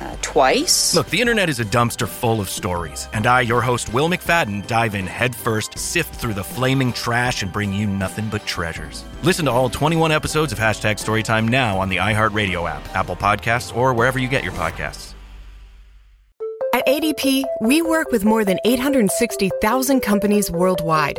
Uh, twice. Look, the internet is a dumpster full of stories, and I, your host, Will McFadden, dive in headfirst, sift through the flaming trash, and bring you nothing but treasures. Listen to all 21 episodes of Hashtag Storytime now on the iHeartRadio app, Apple Podcasts, or wherever you get your podcasts. At ADP, we work with more than 860,000 companies worldwide.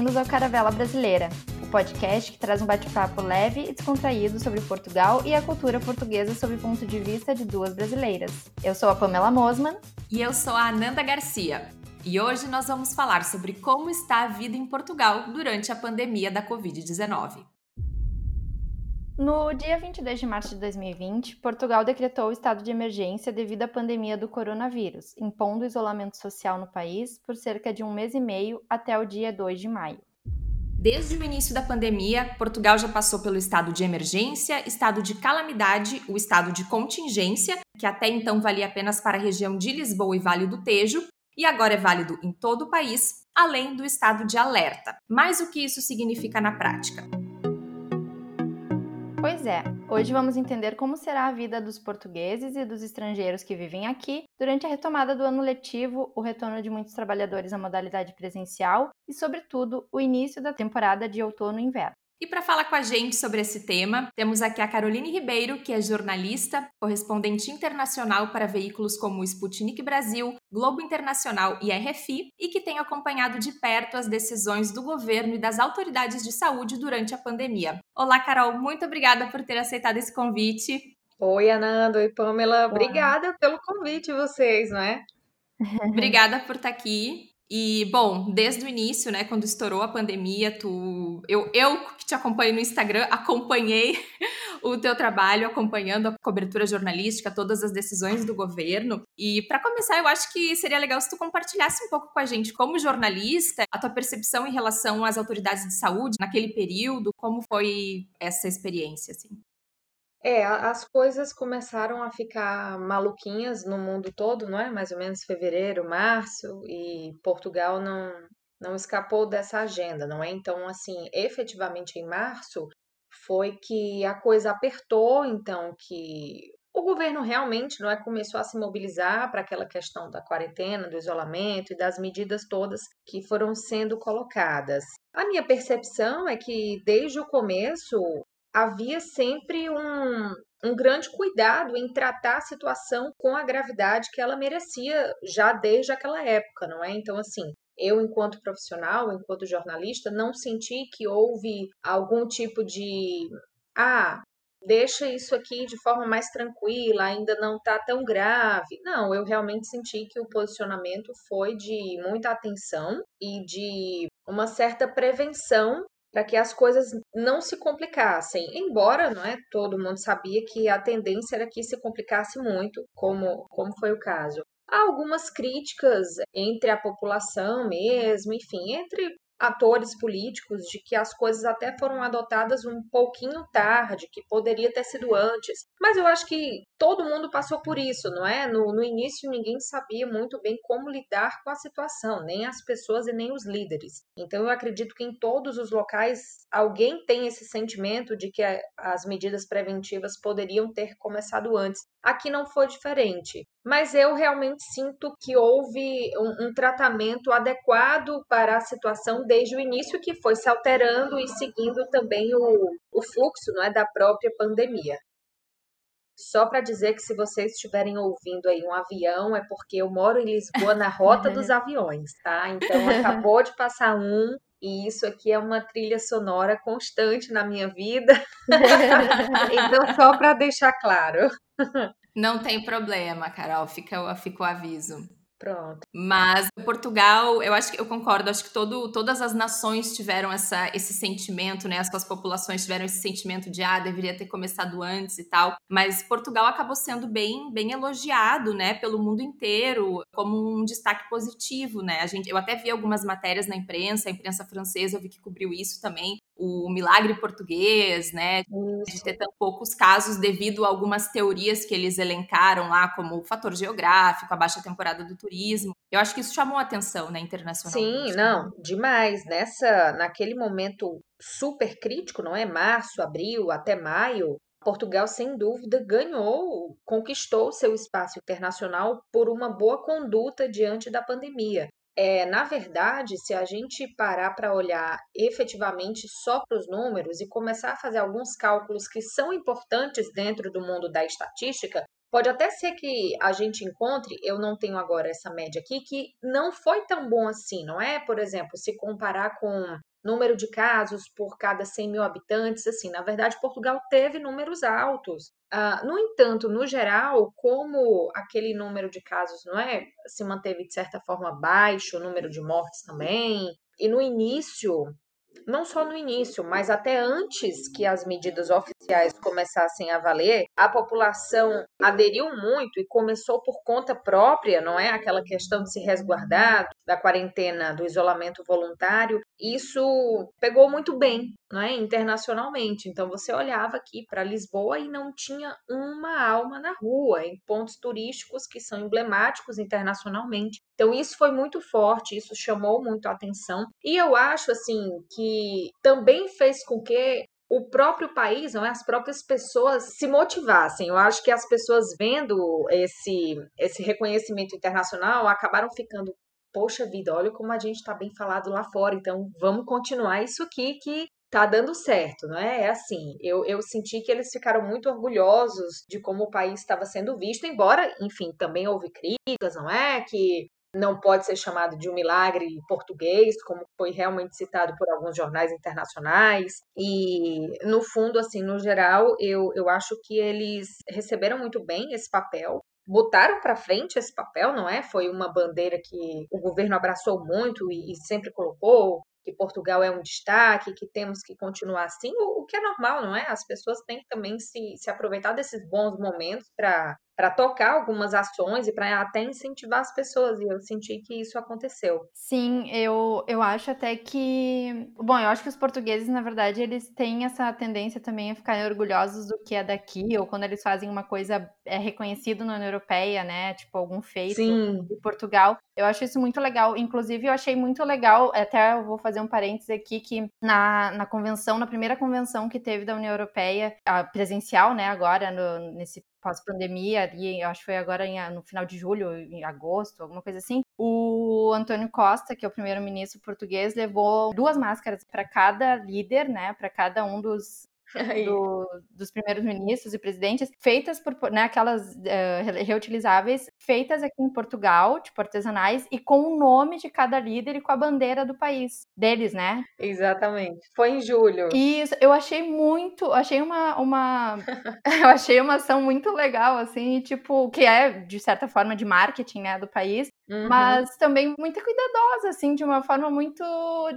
Bem-vindos ao Caravela Brasileira, o podcast que traz um bate-papo leve e descontraído sobre Portugal e a cultura portuguesa sob o ponto de vista de duas brasileiras. Eu sou a Pamela Mosman. E eu sou a Ananda Garcia. E hoje nós vamos falar sobre como está a vida em Portugal durante a pandemia da Covid-19. No dia 22 de março de 2020, Portugal decretou o estado de emergência devido à pandemia do coronavírus, impondo isolamento social no país por cerca de um mês e meio até o dia 2 de maio. Desde o início da pandemia, Portugal já passou pelo estado de emergência, estado de calamidade, o estado de contingência, que até então valia apenas para a região de Lisboa e Vale do Tejo, e agora é válido em todo o país, além do estado de alerta. Mas o que isso significa na prática? Pois é, hoje vamos entender como será a vida dos portugueses e dos estrangeiros que vivem aqui durante a retomada do ano letivo, o retorno de muitos trabalhadores à modalidade presencial e, sobretudo, o início da temporada de outono e inverno. E para falar com a gente sobre esse tema, temos aqui a Caroline Ribeiro, que é jornalista, correspondente internacional para veículos como Sputnik Brasil, Globo Internacional e RFI, e que tem acompanhado de perto as decisões do governo e das autoridades de saúde durante a pandemia. Olá, Carol, muito obrigada por ter aceitado esse convite. Oi, Ananda. Oi, Pamela. Obrigada pelo convite, vocês, não é? Obrigada por estar aqui. E, bom, desde o início, né, quando estourou a pandemia, tu, eu, eu que te acompanho no Instagram, acompanhei o teu trabalho, acompanhando a cobertura jornalística, todas as decisões do governo. E, para começar, eu acho que seria legal se tu compartilhasse um pouco com a gente, como jornalista, a tua percepção em relação às autoridades de saúde naquele período, como foi essa experiência, assim? É, as coisas começaram a ficar maluquinhas no mundo todo, não é? Mais ou menos fevereiro, março, e Portugal não, não escapou dessa agenda, não é? Então, assim, efetivamente em março foi que a coisa apertou, então que o governo realmente não é começou a se mobilizar para aquela questão da quarentena, do isolamento e das medidas todas que foram sendo colocadas. A minha percepção é que desde o começo havia sempre um, um grande cuidado em tratar a situação com a gravidade que ela merecia já desde aquela época, não é? Então, assim, eu, enquanto profissional, enquanto jornalista, não senti que houve algum tipo de. Ah, deixa isso aqui de forma mais tranquila, ainda não está tão grave. Não, eu realmente senti que o posicionamento foi de muita atenção e de uma certa prevenção para que as coisas não se complicassem. Embora, não é, todo mundo sabia que a tendência era que se complicasse muito, como como foi o caso. Há algumas críticas entre a população mesmo, enfim, entre atores políticos de que as coisas até foram adotadas um pouquinho tarde, que poderia ter sido antes. Mas eu acho que todo mundo passou por isso, não é? No, no início ninguém sabia muito bem como lidar com a situação, nem as pessoas e nem os líderes. Então eu acredito que em todos os locais alguém tem esse sentimento de que as medidas preventivas poderiam ter começado antes. Aqui não foi diferente, mas eu realmente sinto que houve um, um, tratamento adequado para a situação desde o início, que foi se alterando e seguindo também o, o fluxo não é, da própria pandemia. Só para dizer que se vocês estiverem ouvindo aí um avião, é porque eu moro em Lisboa na rota dos aviões, tá? Então acabou de passar um e isso aqui é uma trilha sonora constante na minha vida. então, só para deixar claro. Não tem problema, Carol, fica, fica o aviso. Pronto. Mas Portugal, eu acho que eu concordo, acho que todo, todas as nações tiveram essa, esse sentimento, né? As suas populações tiveram esse sentimento de ah, deveria ter começado antes e tal. Mas Portugal acabou sendo bem, bem elogiado, né, pelo mundo inteiro, como um destaque positivo, né? A gente, eu até vi algumas matérias na imprensa, a imprensa francesa eu vi que cobriu isso também, o milagre português, né? De ter tão poucos casos devido a algumas teorias que eles elencaram lá, como o fator geográfico, a baixa temporada do turismo. Eu acho que isso chamou a atenção, né, internacionalmente. Sim, não, demais. Nessa, naquele momento super crítico, não é? Março, abril, até maio, Portugal, sem dúvida, ganhou, conquistou seu espaço internacional por uma boa conduta diante da pandemia. É, na verdade, se a gente parar para olhar efetivamente só para os números e começar a fazer alguns cálculos que são importantes dentro do mundo da estatística, pode até ser que a gente encontre, eu não tenho agora essa média aqui, que não foi tão bom assim, não é? Por exemplo, se comparar com número de casos por cada 100 mil habitantes, assim, na verdade, Portugal teve números altos. Uh, no entanto, no geral, como aquele número de casos não é, se manteve de certa forma baixo, o número de mortes também, e no início não só no início, mas até antes que as medidas oficiais começassem a valer, a população aderiu muito e começou por conta própria, não é? Aquela questão de se resguardar, da quarentena, do isolamento voluntário. Isso pegou muito bem, não é? Internacionalmente. Então você olhava aqui para Lisboa e não tinha uma alma na rua, em pontos turísticos que são emblemáticos internacionalmente. Então isso foi muito forte, isso chamou muito a atenção. E eu acho assim que também fez com que o próprio país, não é? as próprias pessoas se motivassem. Eu acho que as pessoas vendo esse, esse reconhecimento internacional acabaram ficando, poxa vida, olha como a gente está bem falado lá fora, então vamos continuar isso aqui que tá dando certo, não é? É assim, eu, eu senti que eles ficaram muito orgulhosos de como o país estava sendo visto, embora, enfim, também houve críticas, não é? Que não pode ser chamado de um milagre português, como foi realmente citado por alguns jornais internacionais. E, no fundo, assim, no geral, eu, eu acho que eles receberam muito bem esse papel. Botaram para frente esse papel, não é? Foi uma bandeira que o governo abraçou muito e, e sempre colocou que Portugal é um destaque, que temos que continuar assim, o, o que é normal, não é? As pessoas têm também se, se aproveitar desses bons momentos para para tocar algumas ações e para até incentivar as pessoas. E eu senti que isso aconteceu. Sim, eu, eu acho até que. Bom, eu acho que os portugueses, na verdade, eles têm essa tendência também a ficarem orgulhosos do que é daqui, ou quando eles fazem uma coisa é reconhecido na União Europeia, né? Tipo, algum feito Sim. de Portugal. Eu acho isso muito legal. Inclusive, eu achei muito legal, até eu vou fazer um parênteses aqui, que na, na convenção, na primeira convenção que teve da União Europeia, a presencial, né, agora, no, nesse pós-pandemia, ali, acho que foi agora em, no final de julho, em agosto, alguma coisa assim, o Antônio Costa, que é o primeiro-ministro português, levou duas máscaras para cada líder, né, para cada um dos do, dos primeiros ministros e presidentes, feitas por, né, aquelas uh, reutilizáveis, feitas aqui em Portugal, tipo artesanais, e com o nome de cada líder e com a bandeira do país deles, né? Exatamente. Foi em julho. Isso, eu achei muito, achei uma, uma eu achei uma ação muito legal, assim, tipo, que é, de certa forma, de marketing, né, do país, Uhum. Mas também muito cuidadosa, assim, de uma forma muito.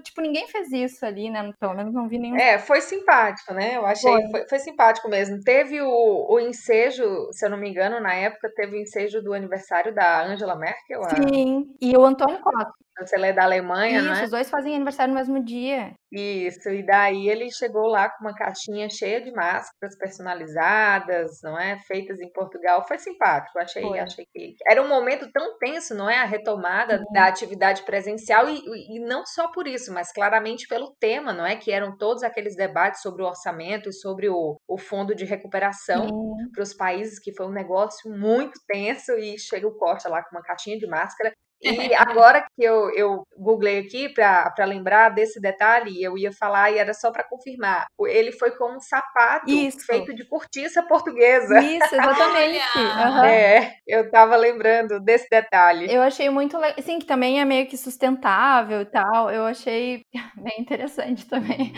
Tipo, ninguém fez isso ali, né? Pelo menos não vi nenhum. É, foi simpático, né? Eu achei. Foi, foi, foi simpático mesmo. Teve o, o ensejo, se eu não me engano, na época, teve o ensejo do aniversário da Angela Merkel. Sim, a... e o Antônio Costa chanceler da Alemanha, Isso, né? os dois fazem aniversário no mesmo dia. Isso, e daí ele chegou lá com uma caixinha cheia de máscaras personalizadas, não é? Feitas em Portugal. Foi simpático, achei, Foi. achei que era um momento tão tenso, não é? A retomada Sim. da atividade presencial e, e não só por isso, mas claramente pelo tema, não é? Que eram todos aqueles debates sobre o orçamento e sobre o, o fundo de recuperação para os países, que foi um negócio muito tenso e chega o Costa lá com uma caixinha de máscara E agora que eu, eu googlei aqui para lembrar desse detalhe, eu ia falar e era só para confirmar. Ele foi com um sapato Isso. feito de cortiça portuguesa. Isso, exatamente. uhum. É, eu tava lembrando desse detalhe. Eu achei muito legal. Sim, que também é meio que sustentável e tal. Eu achei bem interessante também.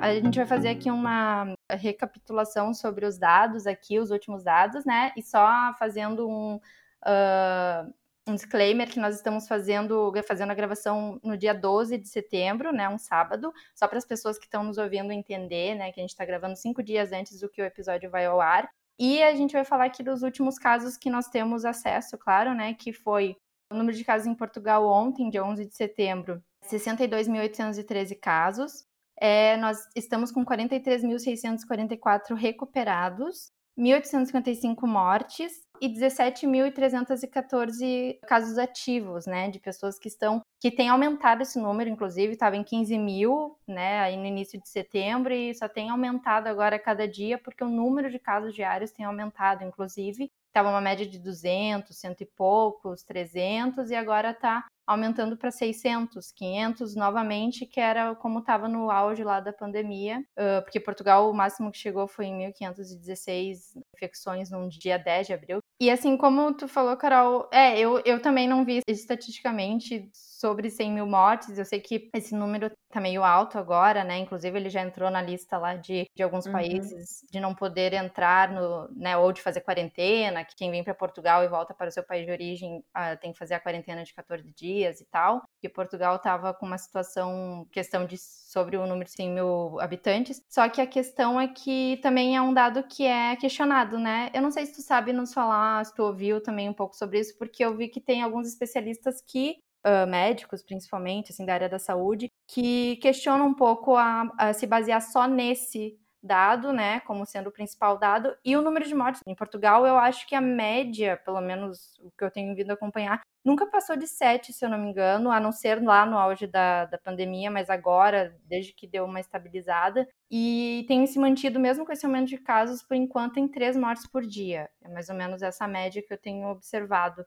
A gente vai fazer aqui uma recapitulação sobre os dados aqui, os últimos dados, né? E só fazendo um, uh, um disclaimer que nós estamos fazendo, fazendo a gravação no dia 12 de setembro, né? Um sábado, só para as pessoas que estão nos ouvindo entender, né? Que a gente está gravando cinco dias antes do que o episódio vai ao ar. E a gente vai falar aqui dos últimos casos que nós temos acesso, claro, né? Que foi o número de casos em Portugal ontem, dia 11 de setembro, 62.813 casos. É, nós estamos com 43.644 recuperados, 1.855 mortes e 17.314 casos ativos, né, de pessoas que estão que tem aumentado esse número, inclusive estava em 15 mil, né, aí no início de setembro e só tem aumentado agora a cada dia porque o número de casos diários tem aumentado, inclusive. Estava uma média de 200, cento e poucos, 300 e agora está aumentando para 600, 500 novamente, que era como estava no auge lá da pandemia, uh, porque Portugal o máximo que chegou foi em 1.516 infecções num dia 10 de abril. E assim como tu falou, Carol, é, eu, eu também não vi estatisticamente sobre 100 mil mortes. Eu sei que esse número tá meio alto agora, né? Inclusive, ele já entrou na lista lá de, de alguns uhum. países de não poder entrar no, né, ou de fazer quarentena, que quem vem para Portugal e volta para o seu país de origem uh, tem que fazer a quarentena de 14 dias e tal. E Portugal estava com uma situação, questão de sobre o número de 100 mil habitantes. Só que a questão é que também é um dado que é questionado, né? Eu não sei se tu sabe nos falar, se tu ouviu também um pouco sobre isso, porque eu vi que tem alguns especialistas que uh, médicos, principalmente, assim, da área da saúde, que questionam um pouco a, a se basear só nesse dado, né, como sendo o principal dado, e o número de mortes. Em Portugal, eu acho que a média, pelo menos o que eu tenho vindo acompanhar, nunca passou de 7, se eu não me engano, a não ser lá no auge da, da pandemia, mas agora, desde que deu uma estabilizada, e tem se mantido, mesmo com esse aumento de casos, por enquanto, em 3 mortes por dia. É mais ou menos essa média que eu tenho observado.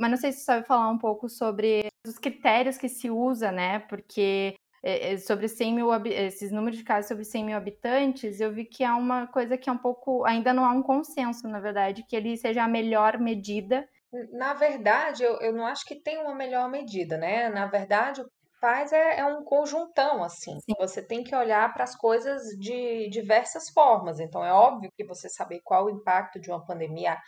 Mas não sei se você sabe falar um pouco sobre os critérios que se usa, né? Porque é, é, sobre 100 mil, esses números de casos sobre 100 mil habitantes, eu vi que há uma coisa que é um pouco, ainda não há um consenso, na verdade, que ele seja a melhor medida. Na verdade, eu, eu não acho que tem uma melhor medida, né? Na verdade, o que faz é, é um conjuntão, assim. Sim. Você tem que olhar para as coisas de diversas formas. Então, é óbvio que você saber qual o impacto de uma pandemia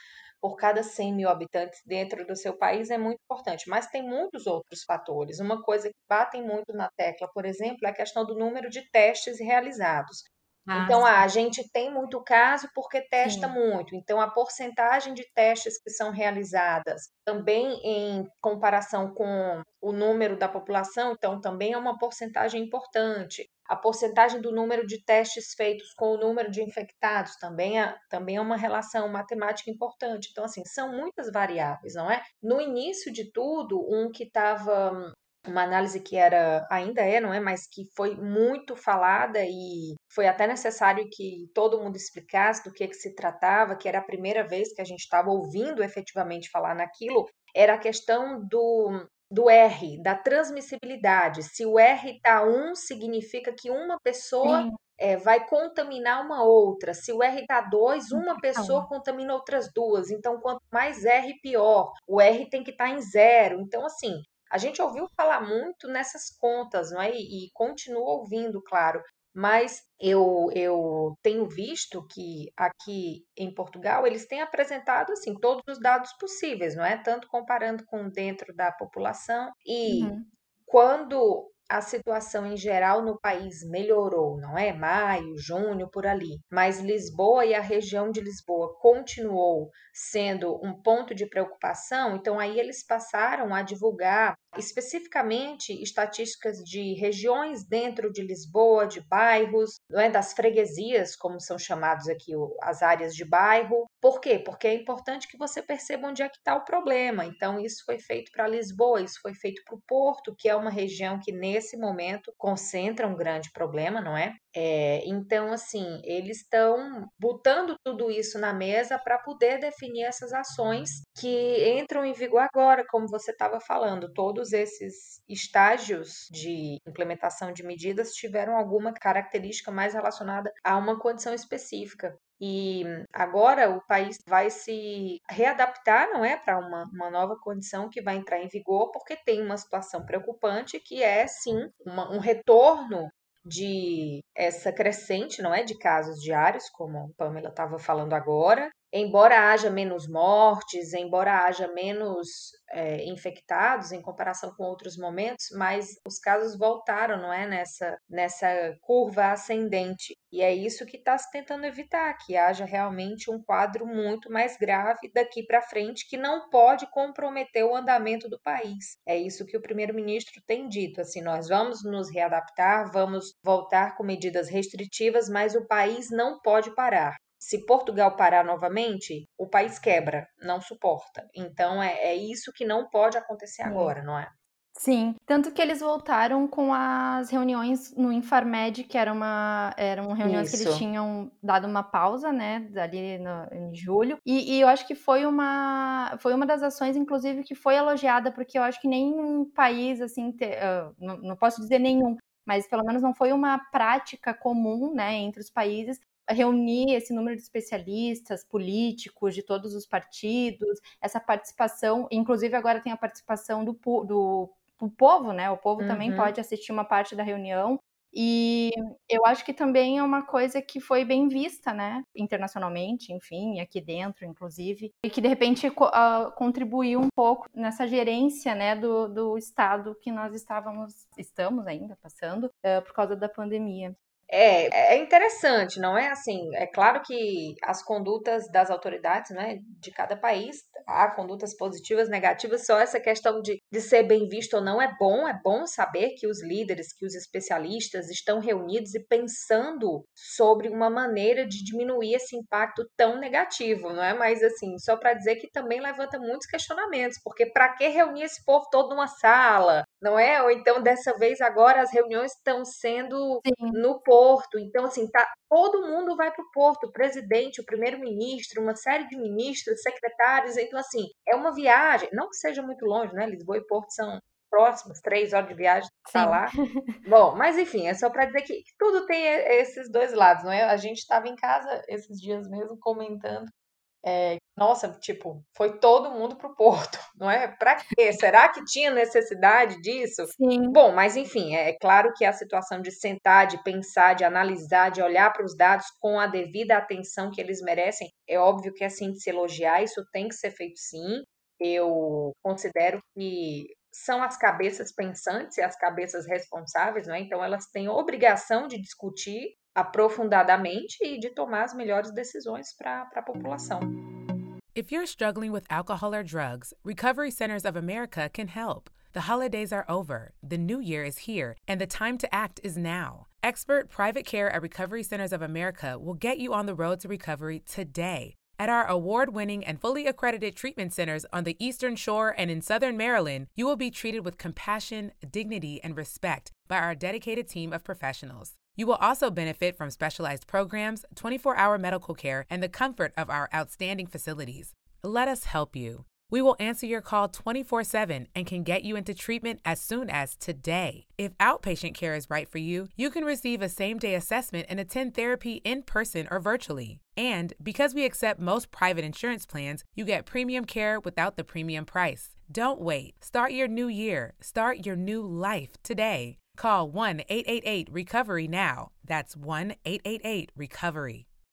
por cada 100 mil habitantes dentro do seu país é muito importante, mas tem muitos outros fatores. Uma coisa que batem muito na tecla, por exemplo, é a questão do número de testes realizados. Ah, então, ah, a gente tem muito caso porque testa sim. muito. Então, a porcentagem de testes que são realizadas também em comparação com o número da população, então também é uma porcentagem importante. A porcentagem do número de testes feitos com o número de infectados também é, também é uma relação matemática importante. Então, assim, são muitas variáveis, não é? No início de tudo, um que estava uma análise que era ainda é, não é, mas que foi muito falada e foi até necessário que todo mundo explicasse do que, que se tratava, que era a primeira vez que a gente estava ouvindo efetivamente falar naquilo, era a questão do do R, da transmissibilidade. Se o R está 1, significa que uma pessoa é, vai contaminar uma outra. Se o R está 2, uma pessoa contamina outras duas. Então, quanto mais R, pior. O R tem que estar tá em zero. Então, assim, a gente ouviu falar muito nessas contas, não é? E, e continua ouvindo, claro. Mas eu, eu tenho visto que aqui em Portugal eles têm apresentado assim todos os dados possíveis, não é? Tanto comparando com dentro da população e uhum. quando a situação em geral no país melhorou, não é? Maio, junho, por ali. Mas Lisboa e a região de Lisboa continuou sendo um ponto de preocupação, então aí eles passaram a divulgar especificamente estatísticas de regiões dentro de Lisboa, de bairros, não é das freguesias, como são chamados aqui as áreas de bairro. Por quê? Porque é importante que você perceba onde é que está o problema. Então, isso foi feito para Lisboa, isso foi feito para o Porto, que é uma região que nesse momento concentra um grande problema, não é? é então, assim, eles estão botando tudo isso na mesa para poder definir essas ações que entram em vigor agora, como você estava falando. Todos esses estágios de implementação de medidas tiveram alguma característica mais relacionada a uma condição específica. E agora o país vai se readaptar, não é, para uma, uma nova condição que vai entrar em vigor, porque tem uma situação preocupante que é sim uma, um retorno de essa crescente, não é, de casos diários, como a Pamela estava falando agora, embora haja menos mortes, embora haja menos é, infectados em comparação com outros momentos, mas os casos voltaram, não é, nessa, nessa curva ascendente. E é isso que está se tentando evitar, que haja realmente um quadro muito mais grave daqui para frente, que não pode comprometer o andamento do país. É isso que o primeiro-ministro tem dito, assim, nós vamos nos readaptar, vamos voltar com medidas restritivas, mas o país não pode parar se Portugal parar novamente, o país quebra, não suporta. Então é, é isso que não pode acontecer agora, não é? Sim, tanto que eles voltaram com as reuniões no Infarmed, que era uma, eram reuniões Isso. que eles tinham dado uma pausa, né, ali no, em julho, e, e, eu acho que foi uma, foi uma das ações, inclusive, que foi elogiada, porque eu acho que nenhum país, assim, te, uh, não, não posso dizer nenhum, mas pelo menos não foi uma prática comum, né, entre os países reunir esse número de especialistas, políticos de todos os partidos, essa participação, inclusive agora tem a participação do, do, do povo, né? O povo uhum. também pode assistir uma parte da reunião. E eu acho que também é uma coisa que foi bem vista, né, internacionalmente, enfim, aqui dentro, inclusive, e que de repente uh, contribuiu um pouco nessa gerência, né, do, do estado que nós estávamos, estamos ainda passando uh, por causa da pandemia. É, é interessante, não é assim? É claro que as condutas das autoridades né, de cada país, há condutas positivas, negativas, só essa questão de, de ser bem visto ou não é bom, é bom saber que os líderes, que os especialistas estão reunidos e pensando sobre uma maneira de diminuir esse impacto tão negativo, não é? Mas assim, só para dizer que também levanta muitos questionamentos, porque para que reunir esse povo todo numa sala? não é? Ou então, dessa vez, agora as reuniões estão sendo Sim. no Porto. Então, assim, tá, todo mundo vai para o Porto, o presidente, o primeiro-ministro, uma série de ministros, secretários. Então, assim, é uma viagem, não que seja muito longe, né? Lisboa e Porto são próximas, três horas de viagem para lá. Bom, mas enfim, é só para dizer que, que tudo tem esses dois lados, não é? A gente estava em casa esses dias mesmo comentando é, nossa, tipo, foi todo mundo pro Porto, não é? Para quê? Será que tinha necessidade disso? Sim. Bom, mas enfim, é, é claro que a situação de sentar, de pensar, de analisar, de olhar para os dados com a devida atenção que eles merecem, é óbvio que assim de se elogiar, isso tem que ser feito sim. Eu considero que são as cabeças pensantes e as cabeças responsáveis, não é? Então elas têm obrigação de discutir aprofundadamente e de tomar as melhores decisões para a população. If you're struggling with alcohol or drugs, Recovery Centers of America can help. The holidays are over, the new year is here, and the time to act is now. Expert private care at Recovery Centers of America will get you on the road to recovery today. At our award winning and fully accredited treatment centers on the Eastern Shore and in Southern Maryland, you will be treated with compassion, dignity, and respect by our dedicated team of professionals. You will also benefit from specialized programs, 24 hour medical care, and the comfort of our outstanding facilities. Let us help you. We will answer your call 24 7 and can get you into treatment as soon as today. If outpatient care is right for you, you can receive a same day assessment and attend therapy in person or virtually. And because we accept most private insurance plans, you get premium care without the premium price. Don't wait. Start your new year. Start your new life today. Call 1 888 Recovery now. That's 1 888 Recovery.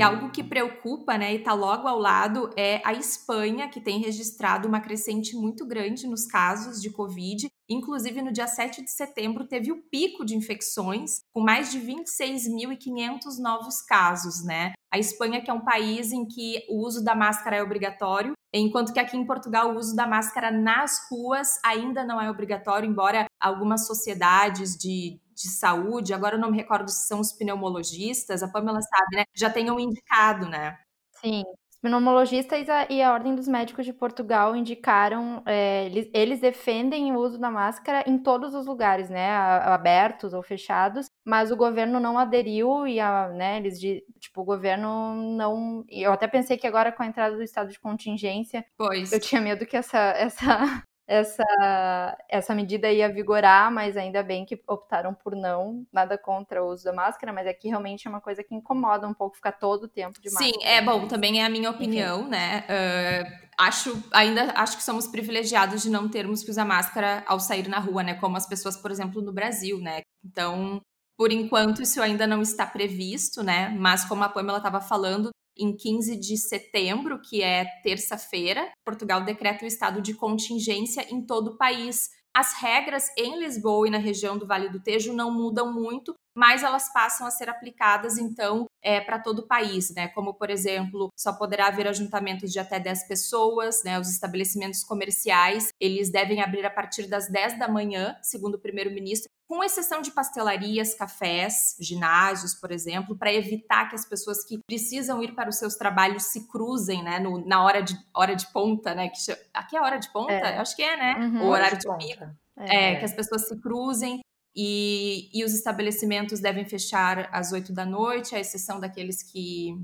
E algo que preocupa, né, e está logo ao lado, é a Espanha, que tem registrado uma crescente muito grande nos casos de Covid. Inclusive, no dia 7 de setembro, teve o pico de infecções, com mais de 26.500 novos casos, né? A Espanha, que é um país em que o uso da máscara é obrigatório, enquanto que aqui em Portugal o uso da máscara nas ruas ainda não é obrigatório, embora algumas sociedades de de saúde, agora eu não me recordo se são os pneumologistas, a Pamela sabe, né? Já tenham indicado, né? Sim, pneumologistas e a Ordem dos Médicos de Portugal indicaram, é, eles, eles, defendem o uso da máscara em todos os lugares, né, abertos ou fechados, mas o governo não aderiu e, a, né, eles, tipo, o governo não, eu até pensei que agora com a entrada do estado de contingência, pois. eu tinha medo que essa, essa essa, essa medida ia vigorar, mas ainda bem que optaram por não, nada contra o uso da máscara, mas aqui realmente é uma coisa que incomoda um pouco ficar todo o tempo de máscara. Sim, é bom, também é a minha opinião, Enfim. né? Uh, acho, ainda acho que somos privilegiados de não termos que usar máscara ao sair na rua, né? Como as pessoas, por exemplo, no Brasil, né? Então, por enquanto, isso ainda não está previsto, né? Mas como a Pamela estava falando, em 15 de setembro, que é terça-feira, Portugal decreta o estado de contingência em todo o país. As regras em Lisboa e na região do Vale do Tejo não mudam muito, mas elas passam a ser aplicadas, então, é, para todo o país, né? Como, por exemplo, só poderá haver ajuntamentos de até 10 pessoas, né? Os estabelecimentos comerciais, eles devem abrir a partir das 10 da manhã, segundo o primeiro-ministro, com exceção de pastelarias, cafés, ginásios, por exemplo, para evitar que as pessoas que precisam ir para os seus trabalhos se cruzem, né, no, na hora de, hora de ponta, né, que, aqui é hora de ponta? É. Acho que é, né, uhum, o horário de, de pico. É. é, que as pessoas se cruzem e, e os estabelecimentos devem fechar às 8 da noite, à exceção daqueles que...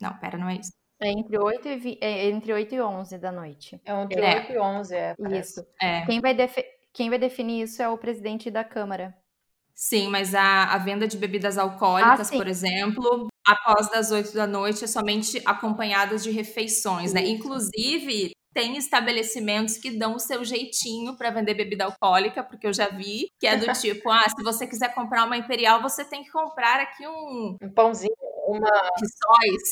Não, pera, não é isso. É entre 8 e, vi... é entre 8 e 11 da noite. É entre é. 8 e 11, é. Isso. É. Quem vai defender quem vai definir isso é o presidente da Câmara. Sim, mas a, a venda de bebidas alcoólicas, ah, por exemplo, após das 8 da noite, é somente acompanhadas de refeições, né? Inclusive, tem estabelecimentos que dão o seu jeitinho para vender bebida alcoólica, porque eu já vi, que é do tipo, ah, se você quiser comprar uma imperial, você tem que comprar aqui um um pãozinho uma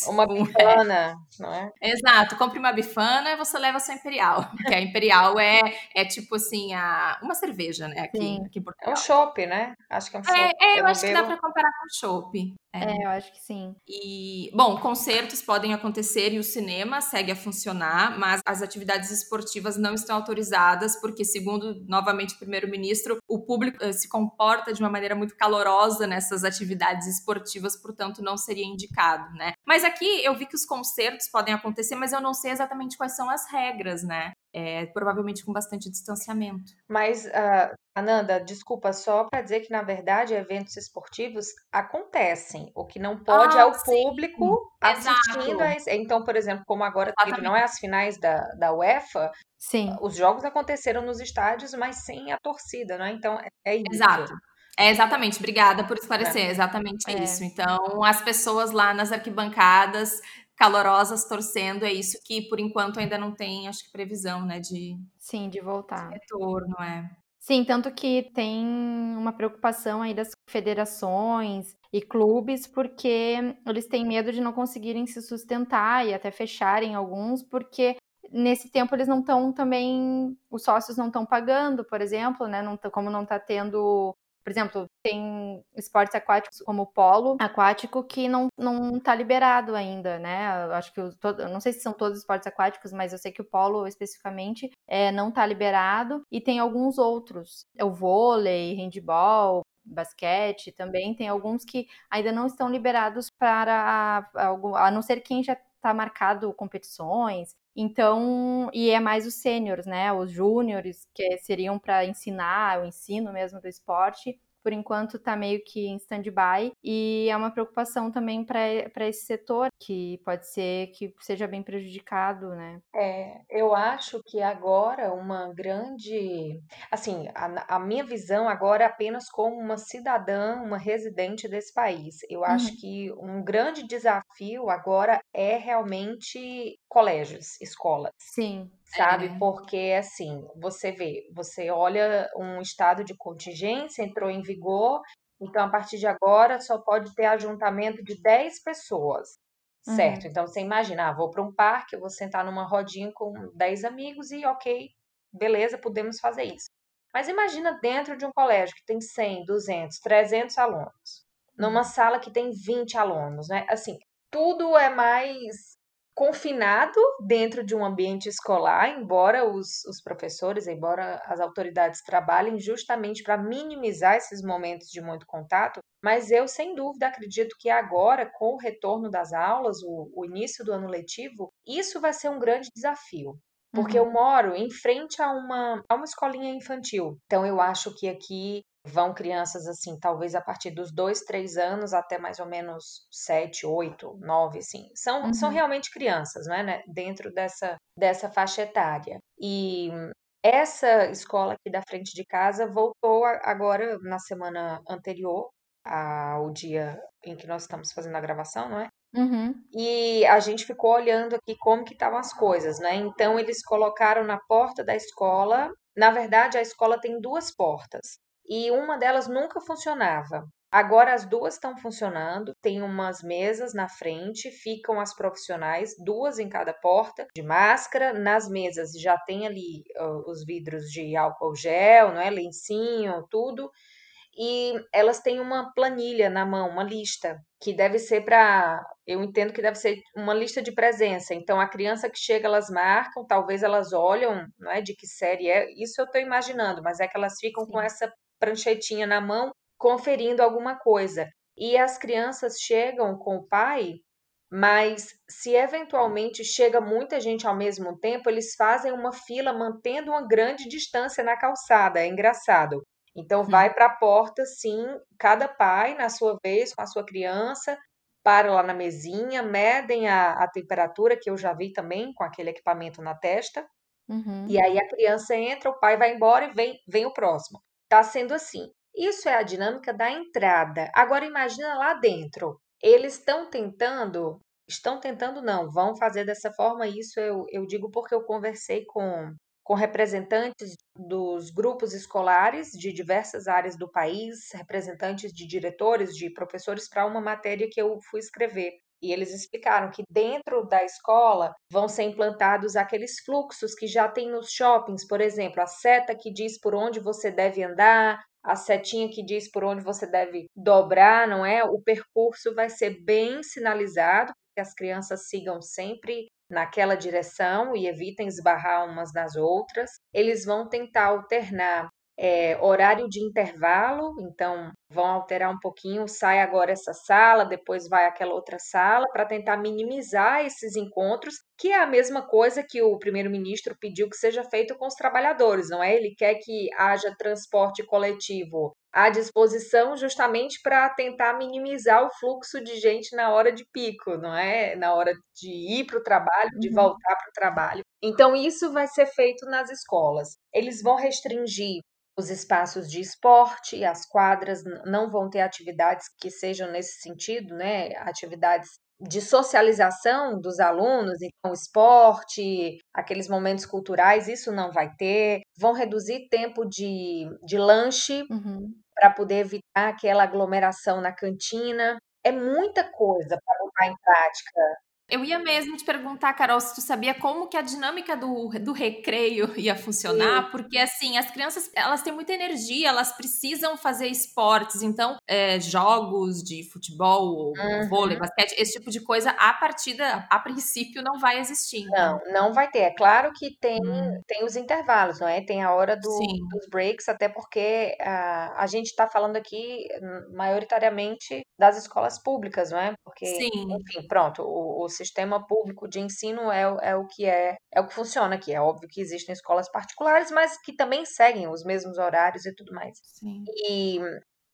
uma bifana, é. não é? Exato, compre uma bifana e você leva a sua imperial, porque a imperial é, é tipo assim, a, uma cerveja, né, aqui, aqui em Portugal. É um chopp, né? Acho que é um chopp. É, é eu, eu acho bebo... que dá para comparar com chopp. É. é. eu acho que sim. E, bom, concertos podem acontecer e o cinema segue a funcionar, mas as atividades esportivas não estão autorizadas, porque, segundo novamente o primeiro-ministro, o público uh, se comporta de uma maneira muito calorosa nessas atividades esportivas, portanto, não seria indicado, né? Mas aqui eu vi que os concertos podem acontecer, mas eu não sei exatamente quais são as regras, né? É, provavelmente com bastante distanciamento. Mas, uh, Ananda, desculpa, só para dizer que, na verdade, eventos esportivos acontecem. O que não pode ah, é o sim. público assistindo. A... Então, por exemplo, como agora teve, não é as finais da, da UEFA, sim. os jogos aconteceram nos estádios, mas sem a torcida, não é? Então, é, é isso. Exato. É exatamente, obrigada por esclarecer, é exatamente é. isso. Então, as pessoas lá nas arquibancadas calorosas torcendo, é isso que por enquanto ainda não tem, acho que previsão, né, de Sim, de voltar. De retorno, é. Sim, tanto que tem uma preocupação aí das federações e clubes, porque eles têm medo de não conseguirem se sustentar e até fecharem alguns, porque nesse tempo eles não estão também, os sócios não estão pagando, por exemplo, né? Não, como não está tendo por exemplo, tem esportes aquáticos como o polo aquático que não, não tá liberado ainda, né? Eu acho que não sei se são todos esportes aquáticos, mas eu sei que o polo especificamente é, não tá liberado e tem alguns outros. O vôlei, handball, basquete também, tem alguns que ainda não estão liberados para, a, a não ser quem já está marcado competições. Então, e é mais os sêniores, né? Os júniores, que seriam para ensinar, o ensino mesmo do esporte, por enquanto está meio que em stand-by e é uma preocupação também para esse setor que pode ser que seja bem prejudicado, né? É, eu acho que agora uma grande, assim, a, a minha visão agora é apenas como uma cidadã, uma residente desse país. Eu acho Uhum. que um grande desafio agora é realmente colégios, escolas Sim. Sabe? É. Porque assim, você vê, você olha um estado de contingência, entrou em vigor, então a partir de agora só pode ter ajuntamento de 10 pessoas, certo? Então você imagina, ah, vou para um parque, vou sentar numa rodinha com 10 amigos e ok, beleza, podemos fazer isso. Mas imagina dentro de um colégio que tem 100, 200, 300 alunos, numa sala que tem 20 alunos, né? Assim, tudo é mais confinado dentro de um ambiente escolar, embora os, os professores, embora as autoridades trabalhem justamente para minimizar esses momentos de muito contato, mas eu, sem dúvida, acredito que agora, com o retorno das aulas, o, o início do ano letivo, isso vai ser um grande desafio. Porque Uhum. eu moro em frente a uma, a uma escolinha infantil. Então, eu acho que aqui vão crianças assim, talvez a partir dos dois, três anos até mais ou menos sete, oito, nove, assim. São, são Uhum. realmente crianças, né, né, dentro dessa, dessa faixa etária. E essa escola aqui da frente de casa voltou agora na semana anterior ao dia em que nós estamos fazendo a gravação, não é? Uhum. E a gente ficou olhando aqui como que estavam as coisas, né? Então eles colocaram na porta da escola. Na verdade, a escola tem duas portas e uma delas nunca funcionava. Agora as duas estão funcionando, tem umas mesas na frente, ficam as profissionais, duas em cada porta, de máscara. Nas mesas já tem ali uh, os vidros de álcool gel, não é? Lencinho, tudo e elas têm uma planilha na mão, uma lista, que deve ser para. Eu entendo que deve ser uma lista de presença. Então, a criança que chega, elas marcam, talvez elas olham, não é? De que série é. Isso eu estou imaginando, mas é que elas ficam com Sim. essa pranchetinha na mão, conferindo alguma coisa. E as crianças chegam com o pai, mas se eventualmente chega muita gente ao mesmo tempo, eles fazem uma fila mantendo uma grande distância na calçada. É engraçado. Então, vai para a porta, sim, cada pai, na sua vez, com a sua criança, para lá na mesinha, medem a, a temperatura, que eu já vi também, com aquele equipamento na testa, Uhum. e aí a criança entra, o pai vai embora e vem, vem o próximo. Tá sendo assim. Isso é a dinâmica da entrada. Agora imagina lá dentro. Eles estão tentando, estão tentando não, vão fazer dessa forma. Isso eu, eu digo porque eu conversei com, com representantes dos grupos escolares de diversas áreas do país, representantes de diretores, de professores, para uma matéria que eu fui escrever. E eles explicaram que dentro da escola vão ser implantados aqueles fluxos que já tem nos shoppings, por exemplo, a seta que diz por onde você deve andar, a setinha que diz por onde você deve dobrar, não é? O percurso vai ser bem sinalizado, que as crianças sigam sempre naquela direção e evitem esbarrar umas nas outras. Eles vão tentar alternar é, horário de intervalo, então vão alterar um pouquinho, sai agora essa sala, depois vai aquela outra sala, para tentar minimizar esses encontros, que é a mesma coisa que o primeiro-ministro pediu que seja feito com os trabalhadores, não é? Ele quer que haja transporte coletivo à disposição justamente para tentar minimizar o fluxo de gente na hora de pico, não é? Na hora de ir para o trabalho, de Uhum. voltar para o trabalho. Então, isso vai ser feito nas escolas. Eles vão restringir os espaços de esporte, as quadras não vão ter atividades que sejam nesse sentido, né? Atividades de socialização dos alunos, então esporte, aqueles momentos culturais, isso não vai ter. Vão reduzir tempo de, de lanche Uhum. para poder evitar aquela aglomeração na cantina. É muita coisa para botar em prática. Eu ia mesmo te perguntar, Carol, se tu sabia como que a dinâmica do, do recreio ia funcionar, porque assim, as crianças, elas têm muita energia, elas precisam fazer esportes, então, é, jogos de futebol, Uhum. vôlei, basquete, esse tipo de coisa, a partida, a princípio, não vai existir. Não, não vai ter. É claro que tem, Hum. tem os intervalos, não é? Tem a hora do- Sim. dos breaks, até porque ah, a gente está falando aqui hum, maioritariamente das escolas públicas, não é? Porque, Sim. enfim, pronto, o, o sistema público de ensino é, o- é o que é, é o que funciona aqui. É óbvio que existem escolas particulares, mas que também seguem os mesmos horários e tudo mais. Sim. E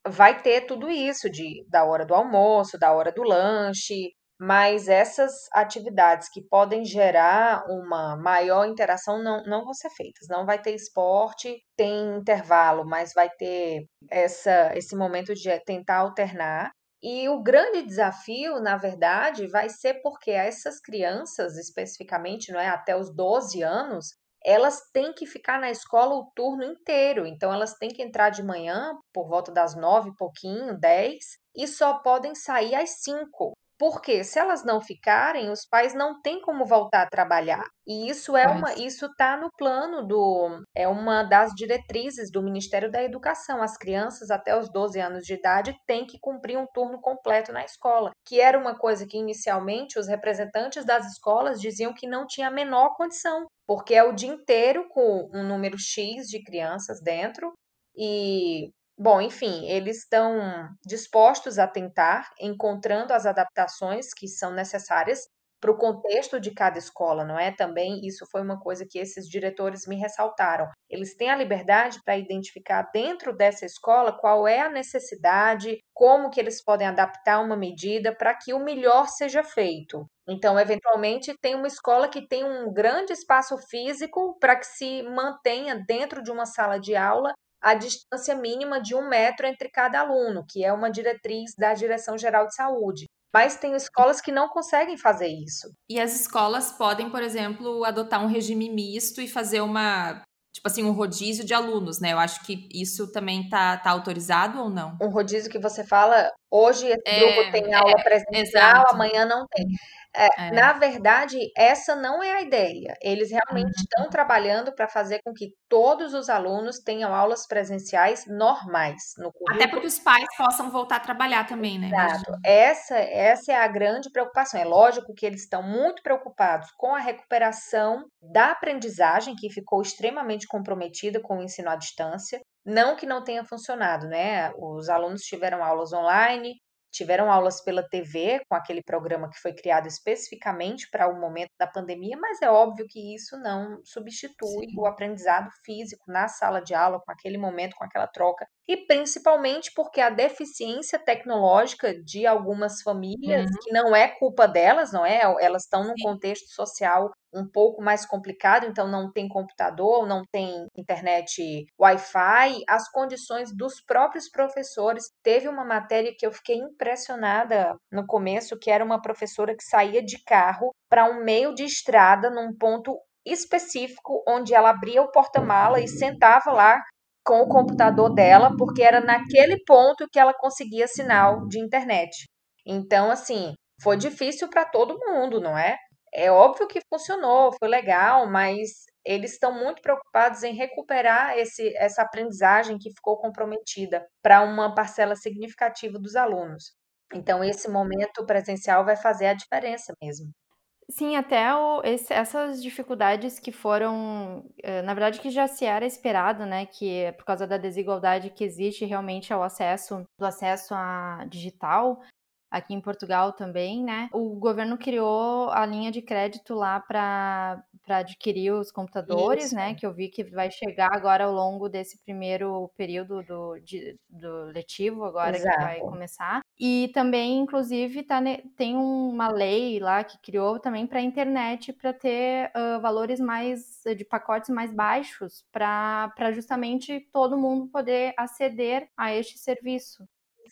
vai ter tudo isso de da hora do almoço, da hora do lanche, mas essas atividades que podem gerar uma maior interação não, não vão ser feitas. Não vai ter esporte, tem intervalo, mas vai ter essa, esse momento de tentar alternar. E o grande desafio, na verdade, vai ser porque essas crianças, especificamente, não é até os 12 anos, elas têm que ficar na escola o turno inteiro. Então, elas têm que entrar de manhã, por volta das nove e pouquinho, dez, e só podem sair às cinco. Porque se elas não ficarem, os pais não têm como voltar a trabalhar. E isso é uma, isso está no plano do, é uma das diretrizes do Ministério da Educação. As crianças até os 12 anos de idade têm que cumprir um turno completo na escola, que era uma coisa que inicialmente os representantes das escolas diziam que não tinha a menor condição, porque é o dia inteiro com um número X de crianças dentro e Bom, enfim, eles estão dispostos a tentar, encontrando as adaptações que são necessárias para o contexto de cada escola, não é? Também isso foi uma coisa que esses diretores me ressaltaram. Eles têm a liberdade para identificar dentro dessa escola qual é a necessidade, como que eles podem adaptar uma medida para que o melhor seja feito. Então, eventualmente, tem uma escola que tem um grande espaço físico para que se mantenha dentro de uma sala de aula a distância mínima de um metro entre cada aluno, que é uma diretriz da Direção Geral de Saúde. Mas tem escolas que não conseguem fazer isso. E as escolas podem, por exemplo, adotar um regime misto e fazer uma tipo assim, um rodízio de alunos, né? Eu acho que isso também tá, tá autorizado ou não? Um rodízio que você fala, hoje esse é, grupo tem aula é, presencial, exato. amanhã não tem. É, é. Na verdade, essa não é a ideia. Eles realmente uhum. estão trabalhando para fazer com que todos os alunos tenham aulas presenciais normais no currículo. Até porque os pais possam voltar a trabalhar também, né? Exato. Essa, essa é a grande preocupação. É lógico que eles estão muito preocupados com a recuperação da aprendizagem, que ficou extremamente comprometida com o ensino à distância. Não que não tenha funcionado, né? Os alunos tiveram aulas online, tiveram aulas pela TV, com aquele programa que foi criado especificamente para o momento da pandemia, mas é óbvio que isso não substitui Sim. o aprendizado físico na sala de aula, com aquele momento, com aquela troca, e principalmente porque a deficiência tecnológica de algumas famílias, uhum. que não é culpa delas, não é? Elas estão num contexto social um pouco mais complicado, então não tem computador, não tem internet Wi-Fi, as condições dos próprios professores. Teve uma matéria que eu fiquei impressionada no começo, que era uma professora que saía de carro para um meio de estrada num ponto específico onde ela abria o porta-mala e sentava lá com o computador dela, porque era naquele ponto que ela conseguia sinal de internet. Então, assim, foi difícil para todo mundo, não é? É óbvio que funcionou, foi legal, mas eles estão muito preocupados em recuperar esse, essa aprendizagem que ficou comprometida para uma parcela significativa dos alunos. Então, esse momento presencial vai fazer a diferença mesmo. Sim, até o, esse, essas dificuldades que foram, eh, na verdade, que já se era esperado, né? Que é por causa da desigualdade que existe realmente ao acesso, do acesso a digital, aqui em Portugal também, né? O governo criou a linha de crédito lá para adquirir os computadores, né? Isso. né? Que eu vi que vai chegar agora ao longo desse primeiro período do, de, do letivo, agora Exato. que vai começar. E também, inclusive, tá, tem uma lei lá que criou também para a internet para ter uh, valores mais de pacotes mais baixos para justamente todo mundo poder aceder a este serviço.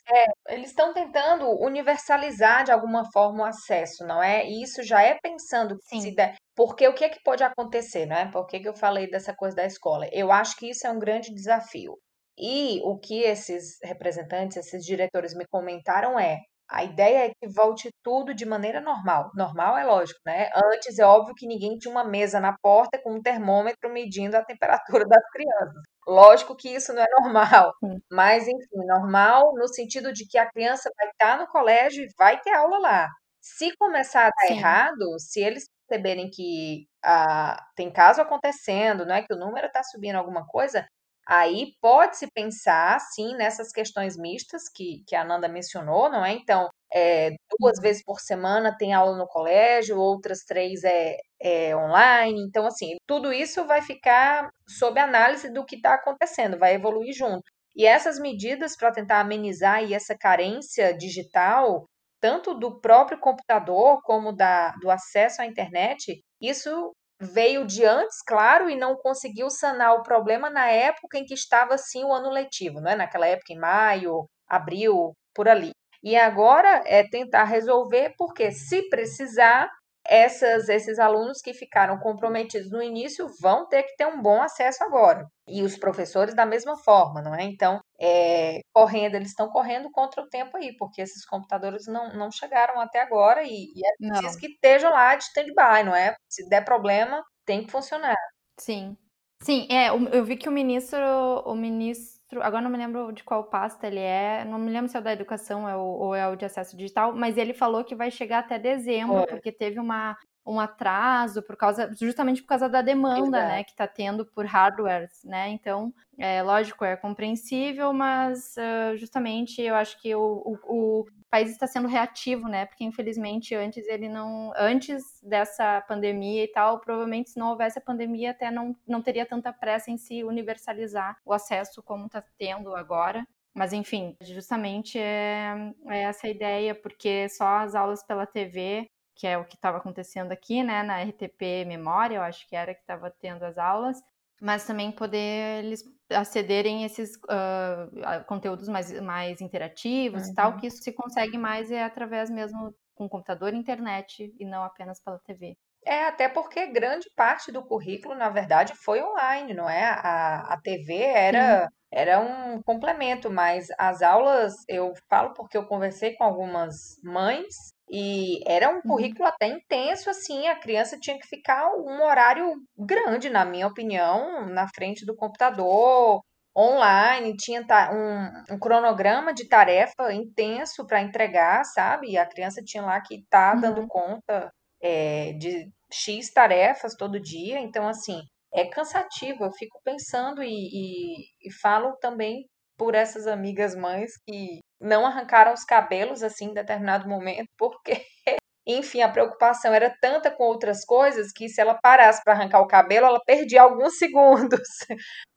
É, eles estão tentando universalizar de alguma forma o acesso, não é? E isso já é pensando que se der. Porque o que é que pode acontecer, não é? Por que, que eu falei dessa coisa da escola? Eu acho que isso é um grande desafio. E o que esses representantes, esses diretores me comentaram é: a ideia é que volte tudo de maneira normal. Normal é lógico, né? Antes é óbvio que ninguém tinha uma mesa na porta com um termômetro medindo a temperatura das crianças. Lógico que isso não é normal, mas enfim, normal no sentido de que a criança vai estar no colégio e vai ter aula lá. Se começar a dar Sim. errado, se eles perceberem que ah, tem caso acontecendo, não é que o número está subindo alguma coisa, aí pode-se pensar, sim, nessas questões mistas que, que a Ananda mencionou, não é? Então, é, duas vezes por semana tem aula no colégio, outras três é, é online. Então, assim, tudo isso vai ficar sob análise do que está acontecendo, vai evoluir junto. E essas medidas para tentar amenizar aí essa carência digital, tanto do próprio computador como da, do acesso à internet, isso veio de antes, claro, e não conseguiu sanar o problema na época em que estava sim o ano letivo, não é? Naquela época em maio, abril, por ali. E agora é tentar resolver, porque se precisar, essas, esses alunos que ficaram comprometidos no início vão ter que ter um bom acesso agora. E os professores da mesma forma, não é? Então, é, correndo, eles estão correndo contra o tempo aí, porque esses computadores não, não chegaram até agora e, e é preciso que estejam lá de stand-by, não é? Se der problema, tem que funcionar. Sim. Sim, é, eu vi que o ministro, o ministro agora não me lembro de qual pasta ele é, não me lembro se é o da educação é ou é o de acesso digital, mas ele falou que vai chegar até dezembro, é. porque teve uma, um atraso por causa, justamente por causa da demanda, Exato. né, que está tendo por hardwares, né? Então, é lógico, é compreensível, mas uh, justamente eu acho que o, o, o, país está sendo reativo, né? Porque infelizmente antes ele não, antes dessa pandemia e tal, provavelmente se não houvesse a pandemia até não, não teria tanta pressa em se universalizar o acesso como está tendo agora. Mas enfim, justamente é, é essa ideia, porque só as aulas pela TV que é o que estava acontecendo aqui, né, na RTP Memória, eu acho que era que estava tendo as aulas, mas também poder eles acederem esses uh, conteúdos mais, mais interativos uhum. e tal, uhum. que isso se consegue mais é através mesmo com computador e internet e não apenas pela TV. É, até porque grande parte do currículo, na verdade, foi online, não é? A, a TV era, era um complemento, mas as aulas, eu falo porque eu conversei com algumas mães e era um uhum. currículo até intenso, assim, a criança tinha que ficar um horário grande, na minha opinião, na frente do computador, online, tinha um, um cronograma de tarefa intenso para entregar, sabe? E a criança tinha lá que estar tá dando uhum. conta é, de X tarefas todo dia, então, assim, é cansativo. Eu fico pensando e, e, e falo também por essas amigas mães que não arrancaram os cabelos assim em determinado momento, porque, enfim, a preocupação era tanta com outras coisas que se ela parasse para arrancar o cabelo, ela perdia alguns segundos.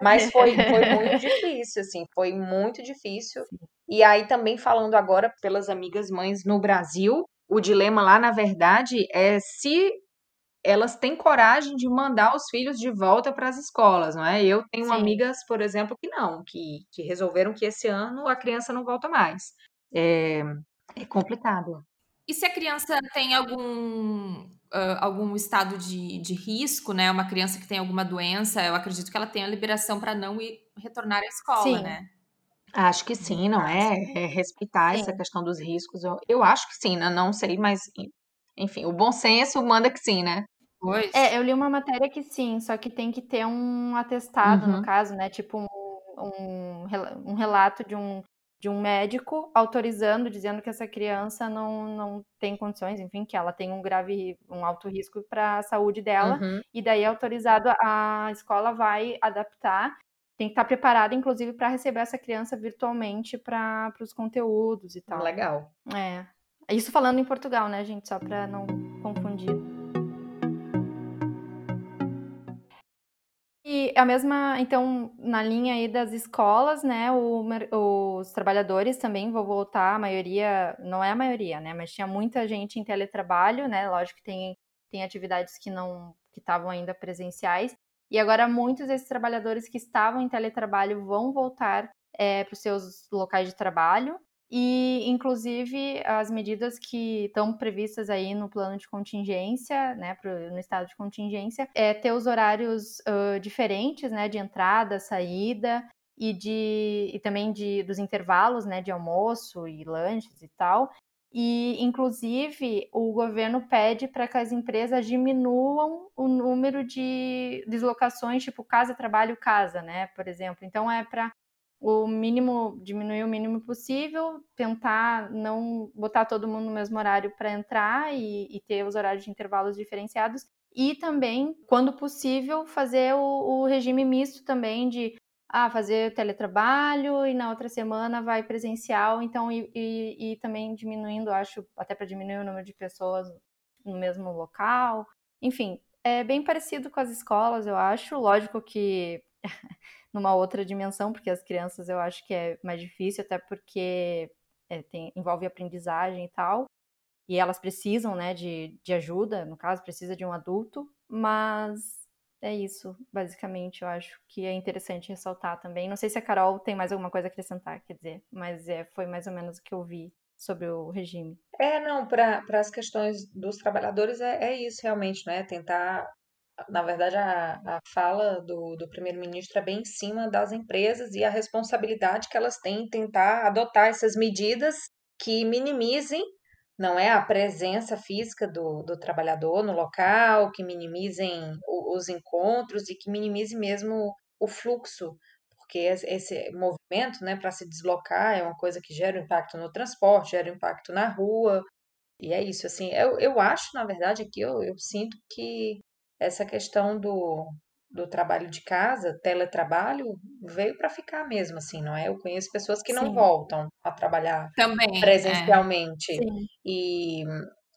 Mas foi, foi muito difícil, assim, foi muito difícil. E aí também falando agora pelas amigas mães no Brasil, o dilema lá, na verdade, é se elas têm coragem de mandar os filhos de volta para as escolas, não é? Eu tenho Sim. amigas, por exemplo, que não, que, que resolveram que esse ano a criança não volta mais. É, é complicado. E se a criança tem algum, uh, algum estado de, de risco, né? Uma criança que tem alguma doença, eu acredito que ela tenha liberação para não ir retornar à escola, sim. né? Acho que sim, não é? é respeitar sim. essa questão dos riscos. Eu, eu acho que sim, né? não sei, mas enfim, o bom senso manda que sim, né? Pois. É, eu li uma matéria que sim, só que tem que ter um atestado, uhum. no caso, né? Tipo um, um, um relato de um, de um médico autorizando, dizendo que essa criança não, não tem condições, enfim, que ela tem um grave, um alto risco para a saúde dela, uhum. e daí autorizado a escola vai adaptar. Tem que estar preparada, inclusive, para receber essa criança virtualmente para os conteúdos e tal. Legal. É. Isso falando em Portugal, né, gente? Só para não confundir. E a mesma, então, na linha aí das escolas, né, o, os trabalhadores também vão voltar, a maioria, não é a maioria, né, mas tinha muita gente em teletrabalho, né, lógico que tem, tem atividades que não, que estavam ainda presenciais, e agora muitos desses trabalhadores que estavam em teletrabalho vão voltar é, para os seus locais de trabalho, e, inclusive, as medidas que estão previstas aí no plano de contingência, né, pro, no estado de contingência, é ter os horários uh, diferentes, né, de entrada, saída e de e também de dos intervalos, né, de almoço e lanches e tal. E, inclusive, o governo pede para que as empresas diminuam o número de deslocações, tipo casa, trabalho, casa, né? Por exemplo. Então, é para o mínimo, diminuir o mínimo possível, tentar não botar todo mundo no mesmo horário para entrar e, e, ter os horários de intervalos diferenciados. E também, quando possível, fazer o, o regime misto também de ah, fazer teletrabalho e na outra semana vai presencial, então, e, e, e também diminuindo, acho, até para diminuir o número de pessoas no mesmo local. Enfim, é bem parecido com as escolas, eu acho. Lógico que numa outra dimensão, porque as crianças eu acho que é mais difícil, até porque é, tem, envolve aprendizagem e tal, e elas precisam, né, de, de ajuda, no caso, precisa de um adulto, mas é isso, basicamente, eu acho que é interessante ressaltar também. Não sei se a Carol tem mais alguma coisa a acrescentar, quer dizer, mas é, foi mais ou menos o que eu vi sobre o regime. É, não, para as questões dos trabalhadores é, é isso realmente, né? Tentar na verdade, a, a fala do, do primeiro-ministro é bem em cima das empresas e a responsabilidade que elas têm em tentar adotar essas medidas que minimizem não é a presença física do, do trabalhador no local, que minimizem os encontros e que minimize mesmo o fluxo, porque esse movimento, né, para se deslocar é uma coisa que gera impacto no transporte, gera impacto na rua, e é isso, assim, eu, eu acho, na verdade, aqui eu, eu sinto que essa questão do, do trabalho de casa, teletrabalho, veio para ficar mesmo, assim, não é? Eu conheço pessoas que não Sim. voltam a trabalhar Também, é. presencialmente. É. E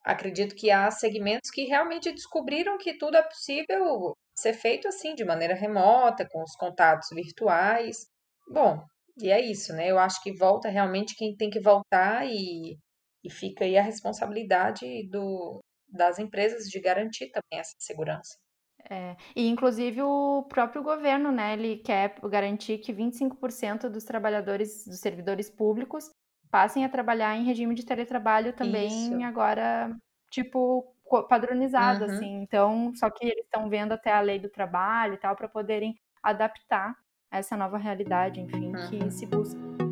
acredito que há segmentos que realmente descobriram que tudo é possível ser feito assim, de maneira remota, com os contatos virtuais. Bom, e é isso, né? Eu acho que volta realmente quem tem que voltar e, e fica aí a responsabilidade do, das empresas de garantir também essa segurança. É, e inclusive o próprio governo, né, ele quer garantir que 25% dos trabalhadores, dos servidores públicos, passem a trabalhar em regime de teletrabalho também Isso. agora, tipo, padronizado, uhum. assim. Então, só que eles estão vendo até a lei do trabalho e tal, para poderem adaptar essa nova realidade, enfim, uhum. que se busca.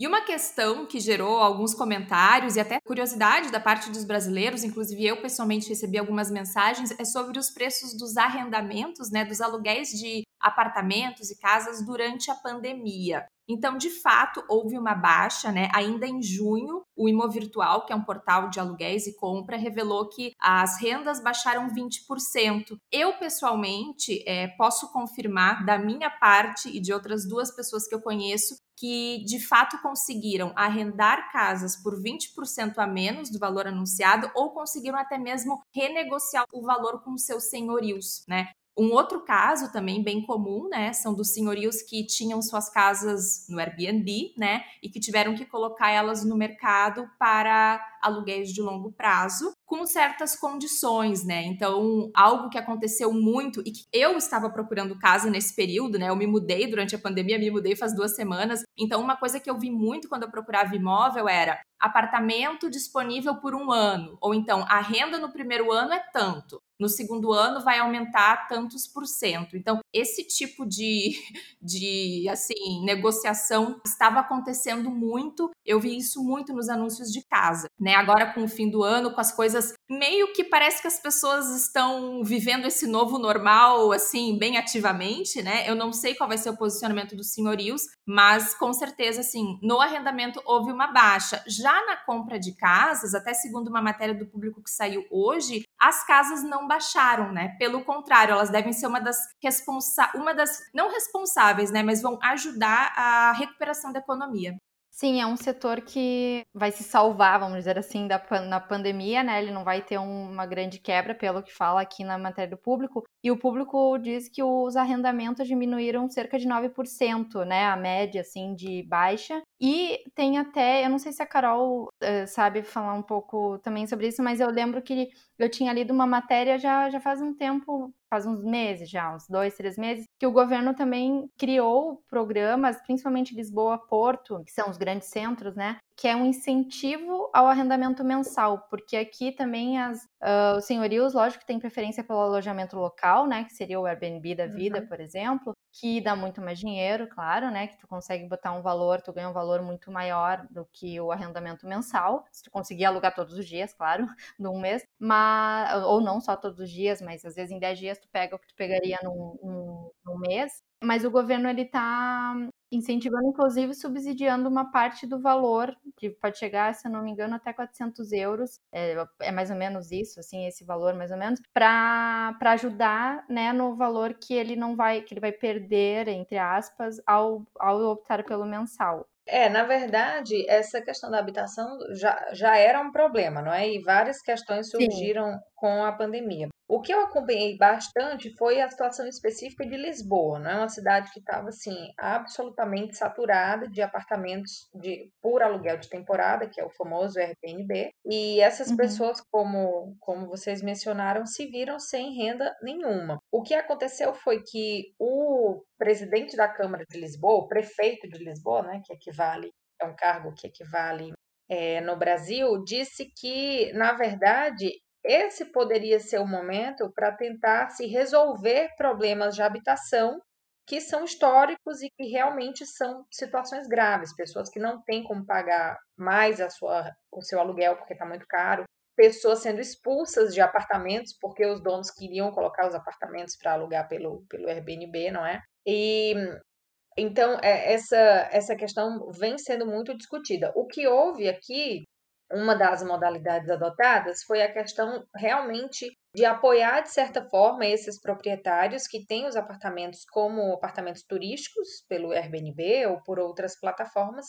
E uma questão que gerou alguns comentários e até curiosidade da parte dos brasileiros, inclusive eu pessoalmente recebi algumas mensagens, é sobre os preços dos arrendamentos, né, dos aluguéis de apartamentos e casas durante a pandemia. Então, de fato, houve uma baixa, né? Ainda em junho, o Imovirtual, que é um portal de aluguéis e compra, revelou que as rendas baixaram 20%. Eu, pessoalmente, é, posso confirmar da minha parte e de outras duas pessoas que eu conheço que de fato conseguiram arrendar casas por 20% a menos do valor anunciado ou conseguiram até mesmo renegociar o valor com seus senhorios, né? Um outro caso também bem comum, né, são dos senhorios que tinham suas casas no Airbnb, né, e que tiveram que colocar elas no mercado para aluguéis de longo prazo, com certas condições, né? Então, algo que aconteceu muito e que eu estava procurando casa nesse período, né? Eu me mudei durante a pandemia, me mudei faz duas semanas. Então, uma coisa que eu vi muito quando eu procurava imóvel era apartamento disponível por um ano, ou então a renda no primeiro ano é tanto, no segundo ano vai aumentar tantos por cento. Então, esse tipo de, de assim, negociação estava acontecendo muito. Eu vi isso muito nos anúncios de casa, né? Agora com o fim do ano, com as coisas meio que parece que as pessoas estão vivendo esse novo normal assim, bem ativamente, né? Eu não sei qual vai ser o posicionamento dos senhorios, mas com certeza assim, no arrendamento houve uma baixa. Já na compra de casas, até segundo uma matéria do público que saiu hoje, as casas não baixaram, né? Pelo contrário, elas devem ser uma das responsa uma das não responsáveis, né, mas vão ajudar a recuperação da economia. Sim, é um setor que vai se salvar, vamos dizer assim, da, na pandemia, né? Ele não vai ter uma grande quebra, pelo que fala aqui na matéria do público. E o público diz que os arrendamentos diminuíram cerca de 9%, né? A média, assim, de baixa. E tem até, eu não sei se a Carol uh, sabe falar um pouco também sobre isso, mas eu lembro que eu tinha lido uma matéria já, já faz um tempo, faz uns meses já, uns dois, três meses, que o governo também criou programas, principalmente Lisboa, Porto, que são os grandes centros, né? Que é um incentivo ao arrendamento mensal, porque aqui também as, uh, os senhorios, lógico tem preferência pelo alojamento local, né? Que seria o Airbnb da vida, uhum. por exemplo, que dá muito mais dinheiro, claro, né? Que tu consegue botar um valor, tu ganha um valor muito maior do que o arrendamento mensal, se tu conseguir alugar todos os dias, claro, num mês, mas, ou não só todos os dias, mas às vezes em 10 dias tu pega o que tu pegaria num, num, num mês, mas o governo ele está incentivando, inclusive subsidiando uma parte do valor, que pode chegar, se eu não me engano, até 400 euros, é, é mais ou menos isso, assim, esse valor mais ou menos, para ajudar, né, no valor que ele não vai, que ele vai perder, entre aspas, ao, ao optar pelo mensal. É, na verdade, essa questão da habitação já, já era um problema, não é? E várias questões surgiram Sim. Com a pandemia. O que eu acompanhei bastante foi a situação específica de Lisboa, não é uma cidade que estava assim absolutamente saturada de apartamentos de por aluguel de temporada, que é o famoso Airbnb, e essas uhum. pessoas, como como vocês mencionaram, se viram sem renda nenhuma. O que aconteceu foi que o presidente da Câmara de Lisboa, o prefeito de Lisboa, né, que equivale é um cargo que equivale é, no Brasil, disse que, na verdade, esse poderia ser o momento para tentar se resolver problemas de habitação que são históricos e que realmente são situações graves, pessoas que não têm como pagar mais a sua, o seu aluguel porque está muito caro, pessoas sendo expulsas de apartamentos porque os donos queriam colocar os apartamentos para alugar pelo, pelo Airbnb, não é? E então é, essa, essa questão vem sendo muito discutida. O que houve aqui uma das modalidades adotadas foi a questão realmente de apoiar, de certa forma, esses proprietários que têm os apartamentos como apartamentos turísticos, pelo Airbnb ou por outras plataformas.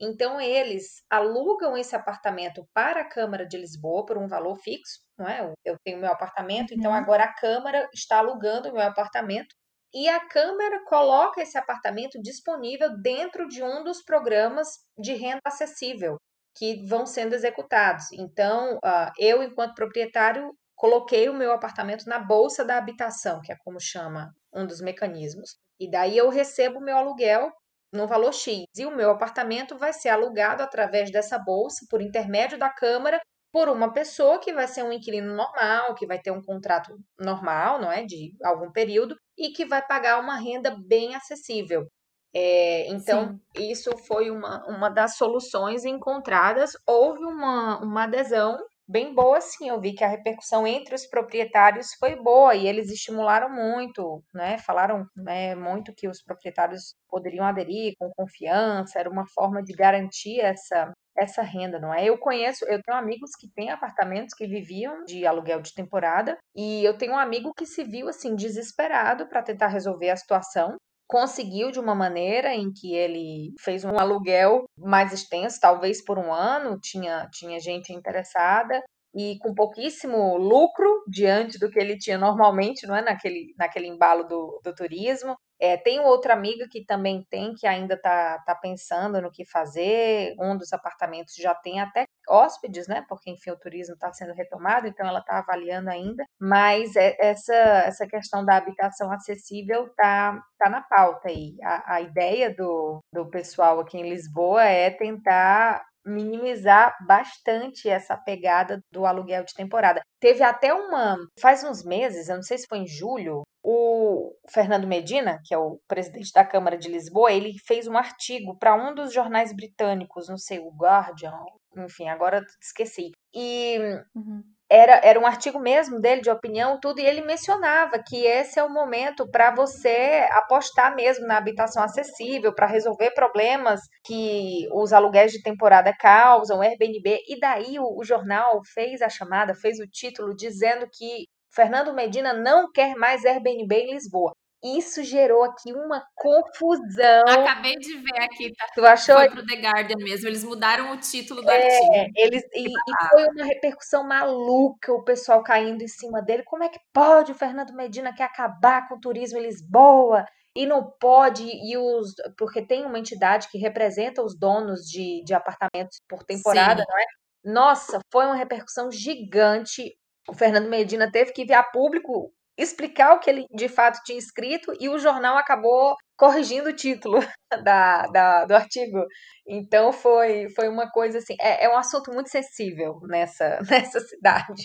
Então, eles alugam esse apartamento para a Câmara de Lisboa por um valor fixo, não é? Eu tenho meu apartamento, então uhum. agora a Câmara está alugando o meu apartamento e a Câmara coloca esse apartamento disponível dentro de um dos programas de renda acessível que vão sendo executados. Então, uh, eu, enquanto proprietário, coloquei o meu apartamento na bolsa da habitação, que é como chama um dos mecanismos. E daí eu recebo o meu aluguel no valor X. E o meu apartamento vai ser alugado através dessa bolsa, por intermédio da Câmara, por uma pessoa que vai ser um inquilino normal, que vai ter um contrato normal, não é, de algum período, e que vai pagar uma renda bem acessível. É, então, Sim. isso foi uma, uma das soluções encontradas. Houve uma, uma adesão bem boa, sim. Eu vi que a repercussão entre os proprietários foi boa e eles estimularam muito, né? Falaram né, muito que os proprietários poderiam aderir com confiança, era uma forma de garantir essa, essa renda, não é? Eu conheço, eu tenho amigos que têm apartamentos que viviam de aluguel de temporada e eu tenho um amigo que se viu assim desesperado para tentar resolver a situação conseguiu de uma maneira em que ele fez um aluguel mais extenso, talvez por um ano, tinha, tinha gente interessada e com pouquíssimo lucro diante do que ele tinha normalmente, não é naquele, naquele embalo do, do turismo. É, tem outra amiga que também tem, que ainda está tá pensando no que fazer. Um dos apartamentos já tem até hóspedes, né? Porque, enfim, o turismo está sendo retomado, então ela está avaliando ainda. Mas é, essa, essa questão da habitação acessível está tá na pauta aí. A, a ideia do, do pessoal aqui em Lisboa é tentar minimizar bastante essa pegada do aluguel de temporada. Teve até uma, faz uns meses, eu não sei se foi em julho, o Fernando Medina, que é o presidente da Câmara de Lisboa, ele fez um artigo para um dos jornais britânicos, não sei, o Guardian, enfim, agora esqueci. E uhum era, era um artigo mesmo dele, de opinião, tudo, e ele mencionava que esse é o momento para você apostar mesmo na habitação acessível, para resolver problemas que os aluguéis de temporada causam, Airbnb, e daí o, o jornal fez a chamada, fez o título dizendo que Fernando Medina não quer mais Airbnb em Lisboa. Isso gerou aqui uma confusão. Acabei de ver aqui, tá? Tu achou? Foi pro The Guardian mesmo. Eles mudaram o título do é, artigo. Eles, e, e, foi uma repercussão maluca, o pessoal caindo em cima dele. Como é que pode o Fernando Medina quer acabar com o turismo em Lisboa? E não pode, e os. Porque tem uma entidade que representa os donos de, de apartamentos por temporada, Sim. não é? Nossa, foi uma repercussão gigante. O Fernando Medina teve que vir a público explicar o que ele de fato tinha escrito e o jornal acabou corrigindo o título da, da, do artigo. Então foi, foi uma coisa assim, é, é um assunto muito sensível nessa, nessa cidade.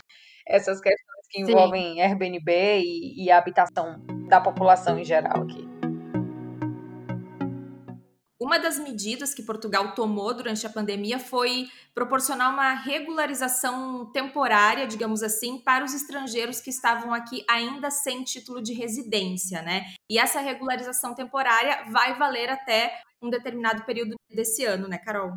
Essas questões que envolvem Sim. Airbnb e, e a habitação da população em geral aqui. Uma das medidas que Portugal tomou durante a pandemia foi proporcionar uma regularização temporária, digamos assim, para os estrangeiros que estavam aqui ainda sem título de residência, né? E essa regularização temporária vai valer até um determinado período desse ano, né, Carol?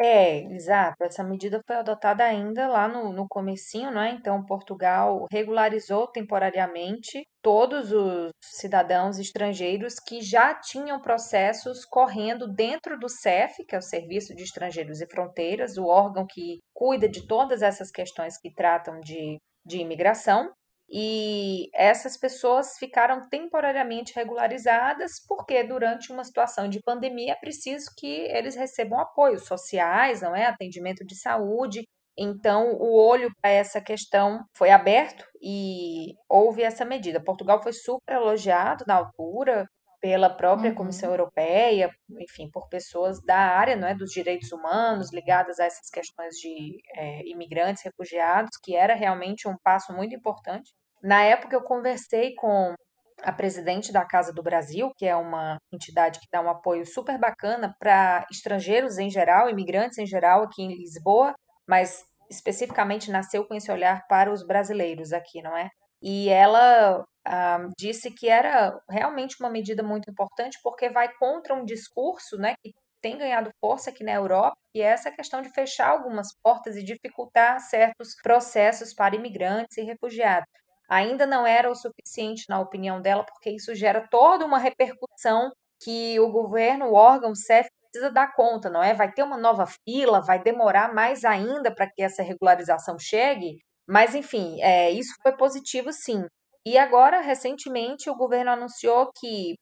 É, exato. Essa medida foi adotada ainda lá no, no comecinho, não é? Então, Portugal regularizou temporariamente todos os cidadãos estrangeiros que já tinham processos correndo dentro do CEF, que é o Serviço de Estrangeiros e Fronteiras, o órgão que cuida de todas essas questões que tratam de, de imigração. E essas pessoas ficaram temporariamente regularizadas porque durante uma situação de pandemia é preciso que eles recebam apoios sociais, não é? Atendimento de saúde. Então, o olho para essa questão foi aberto e houve essa medida. Portugal foi super elogiado na altura pela própria uhum. Comissão Europeia, enfim, por pessoas da área não é, dos direitos humanos ligadas a essas questões de é, imigrantes, refugiados, que era realmente um passo muito importante. Na época, eu conversei com a presidente da Casa do Brasil, que é uma entidade que dá um apoio super bacana para estrangeiros em geral, imigrantes em geral aqui em Lisboa, mas especificamente nasceu com esse olhar para os brasileiros aqui, não é? E ela ah, disse que era realmente uma medida muito importante porque vai contra um discurso né, que tem ganhado força aqui na Europa, e é essa questão de fechar algumas portas e dificultar certos processos para imigrantes e refugiados ainda não era o suficiente, na opinião dela, porque isso gera toda uma repercussão que o governo, o órgão, o CEF, precisa dar conta, não é? Vai ter uma nova fila, vai demorar mais ainda para que essa regularização chegue, mas enfim, é, isso foi positivo sim. E agora, recentemente, o governo anunciou que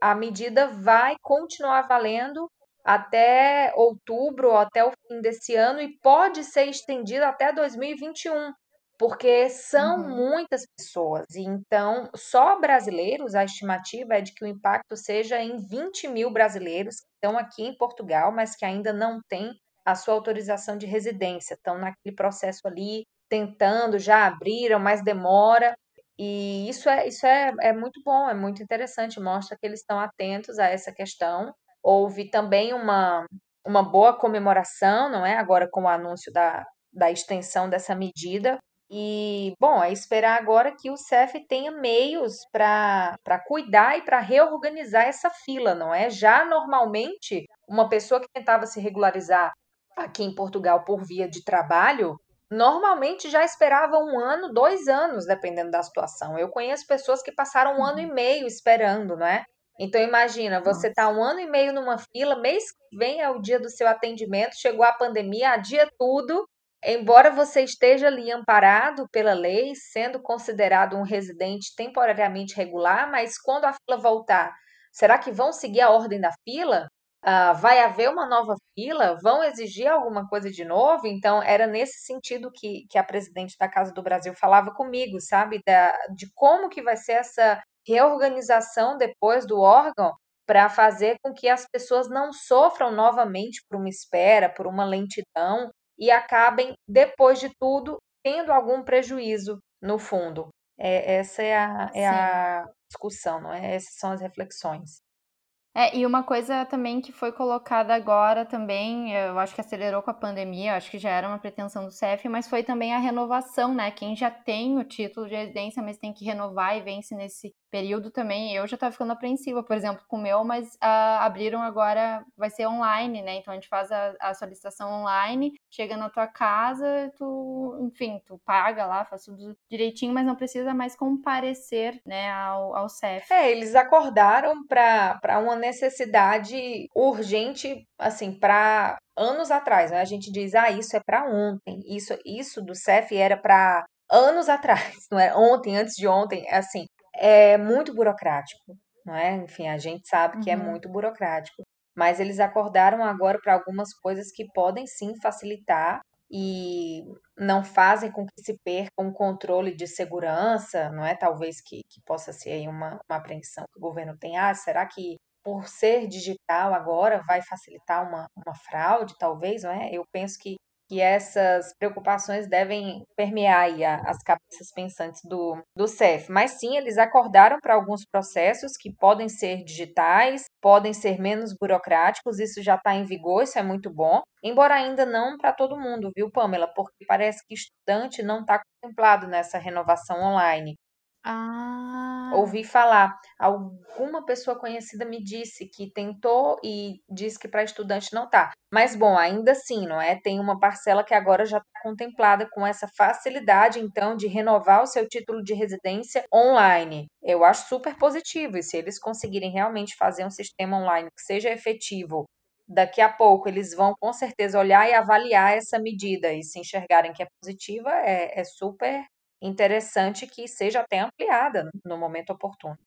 a medida vai continuar valendo até outubro ou até o fim desse ano e pode ser estendida até 2021 porque são uhum. muitas pessoas. E então, só brasileiros, a estimativa é de que o impacto seja em 20 mil brasileiros que estão aqui em Portugal, mas que ainda não têm a sua autorização de residência. Estão naquele processo ali, tentando, já abriram, mas demora. E isso é, isso é, é muito bom, é muito interessante, mostra que eles estão atentos a essa questão. Houve também uma, uma boa comemoração, não é? Agora com o anúncio da, da extensão dessa medida, e, bom, é esperar agora que o CEF tenha meios para cuidar e para reorganizar essa fila, não é? Já normalmente, uma pessoa que tentava se regularizar aqui em Portugal por via de trabalho, normalmente já esperava um ano, dois anos, dependendo da situação. Eu conheço pessoas que passaram um ano e uhum. meio esperando, não é? Então imagina, você está um ano e meio numa fila, mês que vem é o dia do seu atendimento, chegou a pandemia, adia tudo, Embora você esteja ali amparado pela lei, sendo considerado um residente temporariamente regular, mas quando a fila voltar, será que vão seguir a ordem da fila? Uh, vai haver uma nova fila? Vão exigir alguma coisa de novo? Então, era nesse sentido que, que a presidente da Casa do Brasil falava comigo, sabe? Da, de como que vai ser essa reorganização depois do órgão para fazer com que as pessoas não sofram novamente por uma espera, por uma lentidão, e acabem, depois de tudo, tendo algum prejuízo no fundo. É, essa é a, é a discussão, não é? Essas são as reflexões. É, e uma coisa também que foi colocada agora também, eu acho que acelerou com a pandemia, acho que já era uma pretensão do CEF, mas foi também a renovação, né? Quem já tem o título de residência, mas tem que renovar e vence nesse período também, eu já estava ficando apreensiva, por exemplo, com o meu, mas uh, abriram agora, vai ser online, né? Então a gente faz a, a, solicitação online, chega na tua casa, tu, enfim, tu paga lá, faz tudo direitinho, mas não precisa mais comparecer, né, ao, ao CEF. É, eles acordaram para uma necessidade urgente, assim, para anos atrás, né? A gente diz, ah, isso é para ontem, isso, isso do CEF era para anos atrás, não é? Ontem, antes de ontem, assim, é muito burocrático, não é? Enfim, a gente sabe que é uhum. é muito burocrático. Mas eles acordaram agora para algumas coisas que podem sim facilitar e não fazem com que se perca um controle de segurança, não é? Talvez que, que possa ser aí uma, uma apreensão que o governo tem. Ah, será que por ser digital agora vai facilitar uma, uma fraude, talvez, não é? Eu penso que que essas preocupações devem permear as cabeças pensantes do, do CEF. Mas sim, eles acordaram para alguns processos que podem ser digitais, podem ser menos burocráticos, isso já está em vigor, isso é muito bom. Embora ainda não para todo mundo, viu, Pamela? Porque parece que estudante não está contemplado nessa renovação online. Ah. Ouvi falar. Alguma pessoa conhecida me disse que tentou e disse que para estudante não tá. Mas bom, ainda assim, não é? Tem uma parcela que agora já está contemplada com essa facilidade, então, de renovar o seu título de residência online. Eu acho super positivo. E se eles conseguirem realmente fazer um sistema online que seja efetivo daqui a pouco eles vão com certeza olhar e avaliar essa medida e se enxergarem que é positiva, é, é super interessante que seja até ampliada no momento oportuno.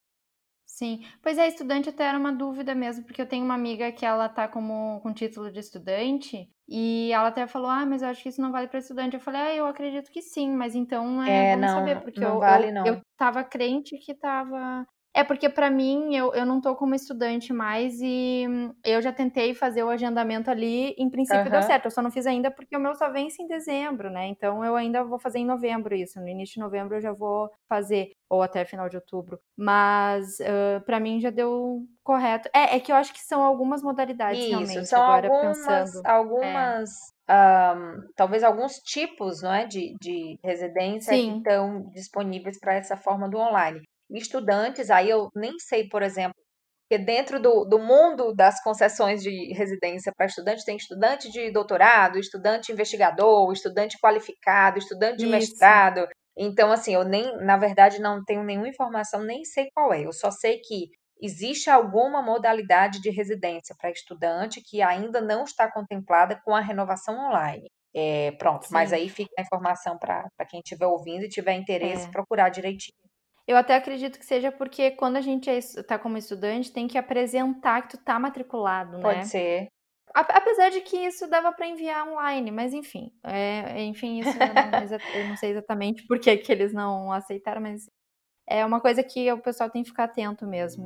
Sim, pois é, estudante até era uma dúvida mesmo, porque eu tenho uma amiga que ela tá como com título de estudante e ela até falou: "Ah, mas eu acho que isso não vale para estudante". Eu falei: "Ah, eu acredito que sim, mas então é, É, vamos não, saber, porque não eu, vale eu, não. eu tava crente que tava é porque para mim eu, eu não tô como estudante mais e eu já tentei fazer o agendamento ali, em princípio deu Aham. certo. Eu só não fiz ainda porque o meu só vence em dezembro, né? Então eu ainda vou fazer em novembro isso. No início de novembro eu já vou fazer ou até final de outubro. Mas uh, para mim já deu correto. É, é que eu acho que são algumas modalidades Isso, realmente são agora algumas, pensando. É. algumas, ahm, talvez alguns tipos, não é, de, de residência que Sim. estão disponíveis para essa forma do online. Estudantes, aí eu nem sei, por exemplo, porque dentro do, do mundo das concessões de residência para estudante, tem estudante de doutorado, estudante investigador, estudante qualificado, estudante de Isso. mestrado. Então, assim, eu nem, na verdade, não tenho nenhuma informação, nem sei qual é. Eu só sei que existe alguma modalidade de residência para estudante que ainda não está contemplada com a renovação online. É, pronto, mas Sim. aí fica a informação para quem estiver ouvindo e tiver interesse, É. procurar direitinho. Eu até acredito que seja porque quando a gente é es- tá como estudante, tem que apresentar que tu tá matriculado, né? Pode ser. A- Apesar de que isso dava para enviar online, mas enfim, é, enfim, isso eu não, eu não sei exatamente por que, que eles não aceitaram, mas é uma coisa que o pessoal tem que ficar atento mesmo.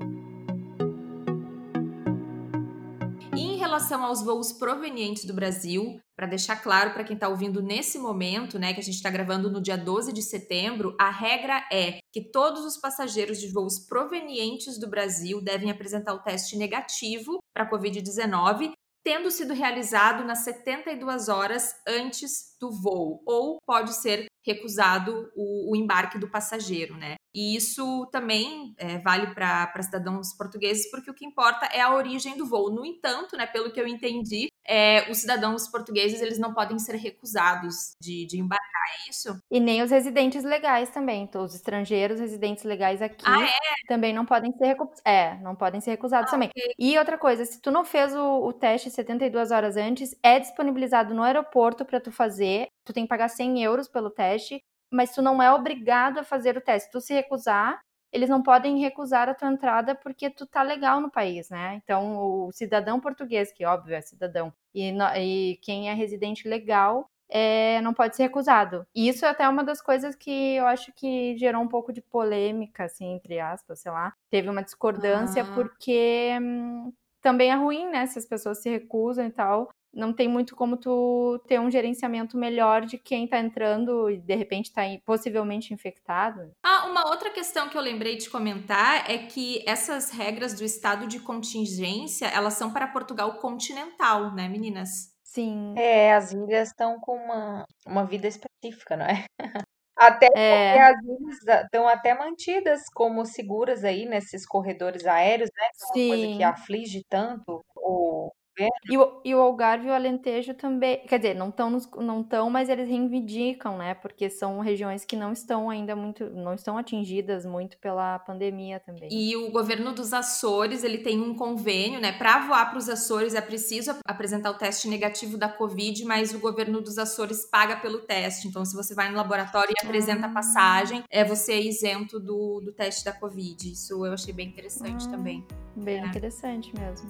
E em relação aos voos provenientes do Brasil, para deixar claro para quem está ouvindo nesse momento, né, que a gente está gravando no dia 12 de setembro, a regra é que todos os passageiros de voos provenientes do Brasil devem apresentar o teste negativo para a Covid-19, tendo sido realizado nas 72 horas antes do voo, ou pode ser recusado o, o embarque do passageiro, né? E isso também é, vale para cidadãos portugueses, porque o que importa é a origem do voo. No entanto, né, pelo que eu entendi, é, os cidadãos portugueses eles não podem ser recusados de, de embarcar, é isso? E nem os residentes legais também. Então, os estrangeiros residentes legais aqui Ah, também não podem ser recusados. É, não podem ser recusados Ah, também. ok. E outra coisa, se tu não fez o, o teste 72 horas antes, é disponibilizado no aeroporto para tu fazer. Tu tem que pagar 100 euros pelo teste, mas tu não é obrigado a fazer o teste. Se tu se recusar, eles não podem recusar a tua entrada porque tu tá legal no país, né? Então, o cidadão português, que óbvio é cidadão, e, no- e quem é residente legal, é, não pode ser recusado. E isso é até uma das coisas que eu acho que gerou um pouco de polêmica, assim, entre aspas, sei lá. Teve uma discordância Ah. porque hum, também é ruim, né? Se as pessoas se recusam e tal. Não tem muito como tu ter um gerenciamento melhor de quem tá entrando e de repente tá possivelmente infectado. Ah, uma outra questão que eu lembrei de comentar é que essas regras do estado de contingência, elas são para Portugal continental, né, meninas? Sim. É, as ilhas estão com uma, uma vida específica, não é? Até porque É, as ilhas estão até mantidas como seguras aí nesses corredores aéreos, né? Que é uma coisa que sim. aflige tanto o. E o, e o Algarve e o Alentejo também, quer dizer, não estão, não estão, mas eles reivindicam, né? Porque são regiões que não estão ainda muito, não estão atingidas muito pela pandemia também. E o governo dos Açores, ele tem um convênio, né? Para voar para os Açores é preciso ap- apresentar o teste negativo da Covid, mas o governo dos Açores paga pelo teste. Então, se você vai no laboratório e apresenta a Ah. passagem, é você é isento do, do teste da Covid. Isso eu achei bem interessante Ah. também. Bem É. interessante mesmo.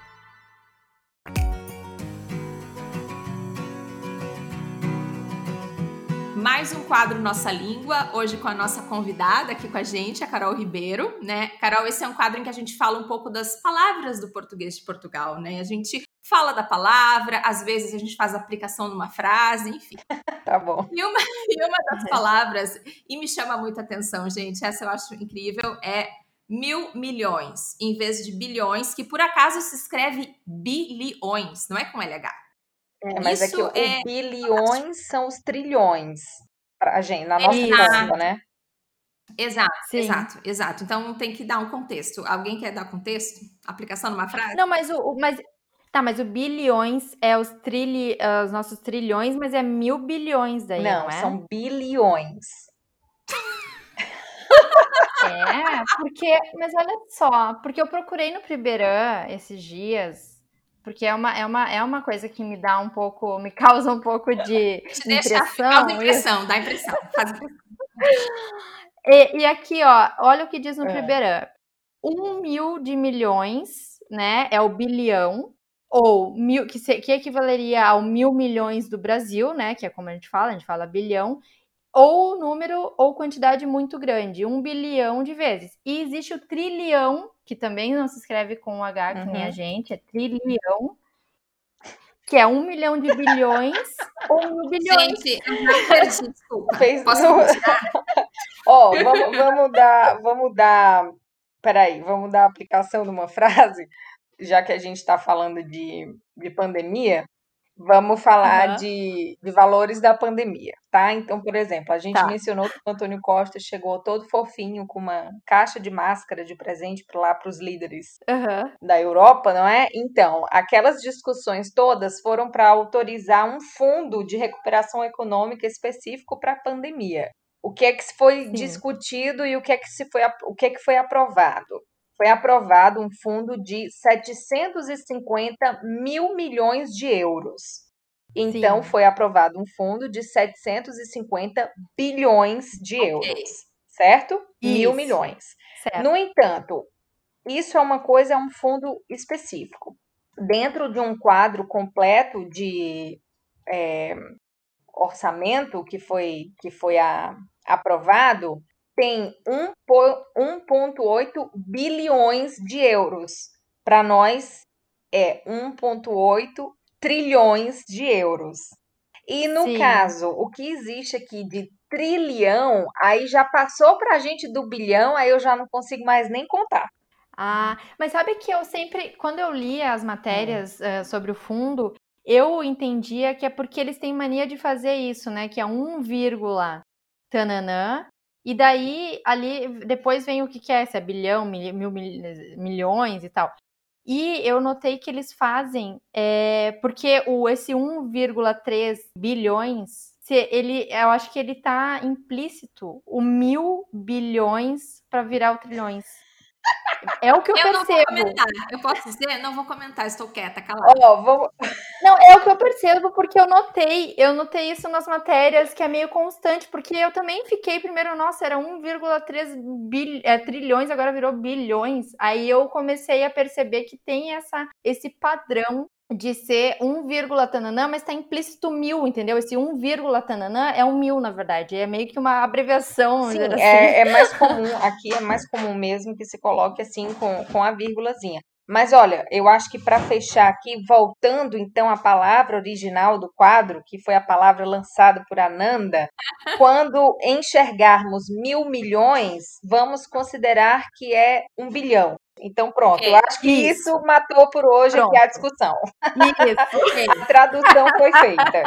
Mais um quadro Nossa Língua, hoje com a nossa convidada aqui com a gente, a Carol Ribeiro, né? Carol, esse é um quadro em que a gente fala um pouco das palavras do português de Portugal, né? A gente fala da palavra, às vezes a gente faz aplicação numa frase, enfim. Tá bom. E uma, e uma das palavras, e me chama muita atenção, gente, essa eu acho incrível, é mil milhões, em vez de bilhões, que por acaso se escreve bilhões, não é com LH. É, mas Isso é que é... bilhões são os trilhões pra gente, na nossa conta, né? Exato, Sim. exato, exato. Então tem que dar um contexto. Alguém quer dar contexto? Aplicação numa frase? Não, mas o, mas tá, mas o bilhões é os trilhi, os nossos trilhões, mas é mil bilhões daí, não, não é? são bilhões. É, porque, mas olha só, porque eu procurei no Priberan esses dias porque é uma, é, uma, é uma coisa que me dá um pouco, me causa um pouco de Te deixa, impressão. Causa impressão, dá impressão, faz impressão. E, e, aqui, ó, olha o que diz no é. Priberan. Um mil de milhões, né, é o bilhão, ou mil, que, se, que equivaleria ao mil milhões do Brasil, né, que é como a gente fala, a gente fala bilhão, ou número ou quantidade muito grande, um bilhão de vezes. E existe o trilhão, que também não se escreve com H, que uhum. nem a gente, é trilhão, que é um milhão de bilhões ou mil bilhões. Gente, eu já perdi, desculpa. Fez... Posso Ó, oh, vamos, vamos dar, vamos dar, peraí, vamos dar a aplicação de uma frase, já que a gente está falando de, de pandemia. Vamos falar uhum. de, de valores da pandemia, tá? Então, por exemplo, a gente tá. mencionou que o Antônio Costa chegou todo fofinho com uma caixa de máscara de presente para lá para os líderes uhum. da Europa, não é? Então, aquelas discussões todas foram para autorizar um fundo de recuperação econômica específico para a pandemia. O que é que foi Sim. discutido e o que é que se foi o que é que foi aprovado? Foi aprovado um fundo de 750 mil milhões de euros. Então, Sim. foi aprovado um fundo de 750 bilhões de okay. euros, certo? Isso. Mil milhões. Certo. No entanto, isso é uma coisa, é um fundo específico. Dentro de um quadro completo de é, orçamento que foi, que foi a, aprovado, tem 1,8 bilhões de euros. Para nós, é 1,8 trilhões de euros. E no Sim. caso, o que existe aqui de trilhão, aí já passou para a gente do bilhão, aí eu já não consigo mais nem contar. Ah, mas sabe que eu sempre, quando eu lia as matérias hum. uh, sobre o fundo, eu entendia que é porque eles têm mania de fazer isso, né? Que é 1, tananã, e daí, ali, depois vem o que, que é, se é bilhão, mil, mil, milhões e tal. E eu notei que eles fazem, é, porque o, esse 1,3 bilhões, se ele, eu acho que ele está implícito, o mil bilhões para virar o trilhões. É o que eu, eu percebo. Não vou comentar. Eu posso dizer? Não vou comentar, estou quieta, calada. Oh, vou... Não, é o que eu percebo, porque eu notei, eu notei isso nas matérias, que é meio constante, porque eu também fiquei primeiro, nossa, era 1,3 bil... é, trilhões, agora virou bilhões. Aí eu comecei a perceber que tem essa, esse padrão de ser 1, tananã, mas está implícito mil, entendeu? Esse 1, tananã é um mil, na verdade. É meio que uma abreviação. Sim, assim. é, é, mais comum, aqui é mais comum mesmo que se coloque assim com, com a vírgulazinha. Mas olha, eu acho que para fechar aqui, voltando então à palavra original do quadro, que foi a palavra lançada por Ananda, quando enxergarmos mil milhões, vamos considerar que é um bilhão. Então, pronto, okay. eu acho que isso. isso matou por hoje pronto. aqui a discussão. Isso. a tradução foi feita.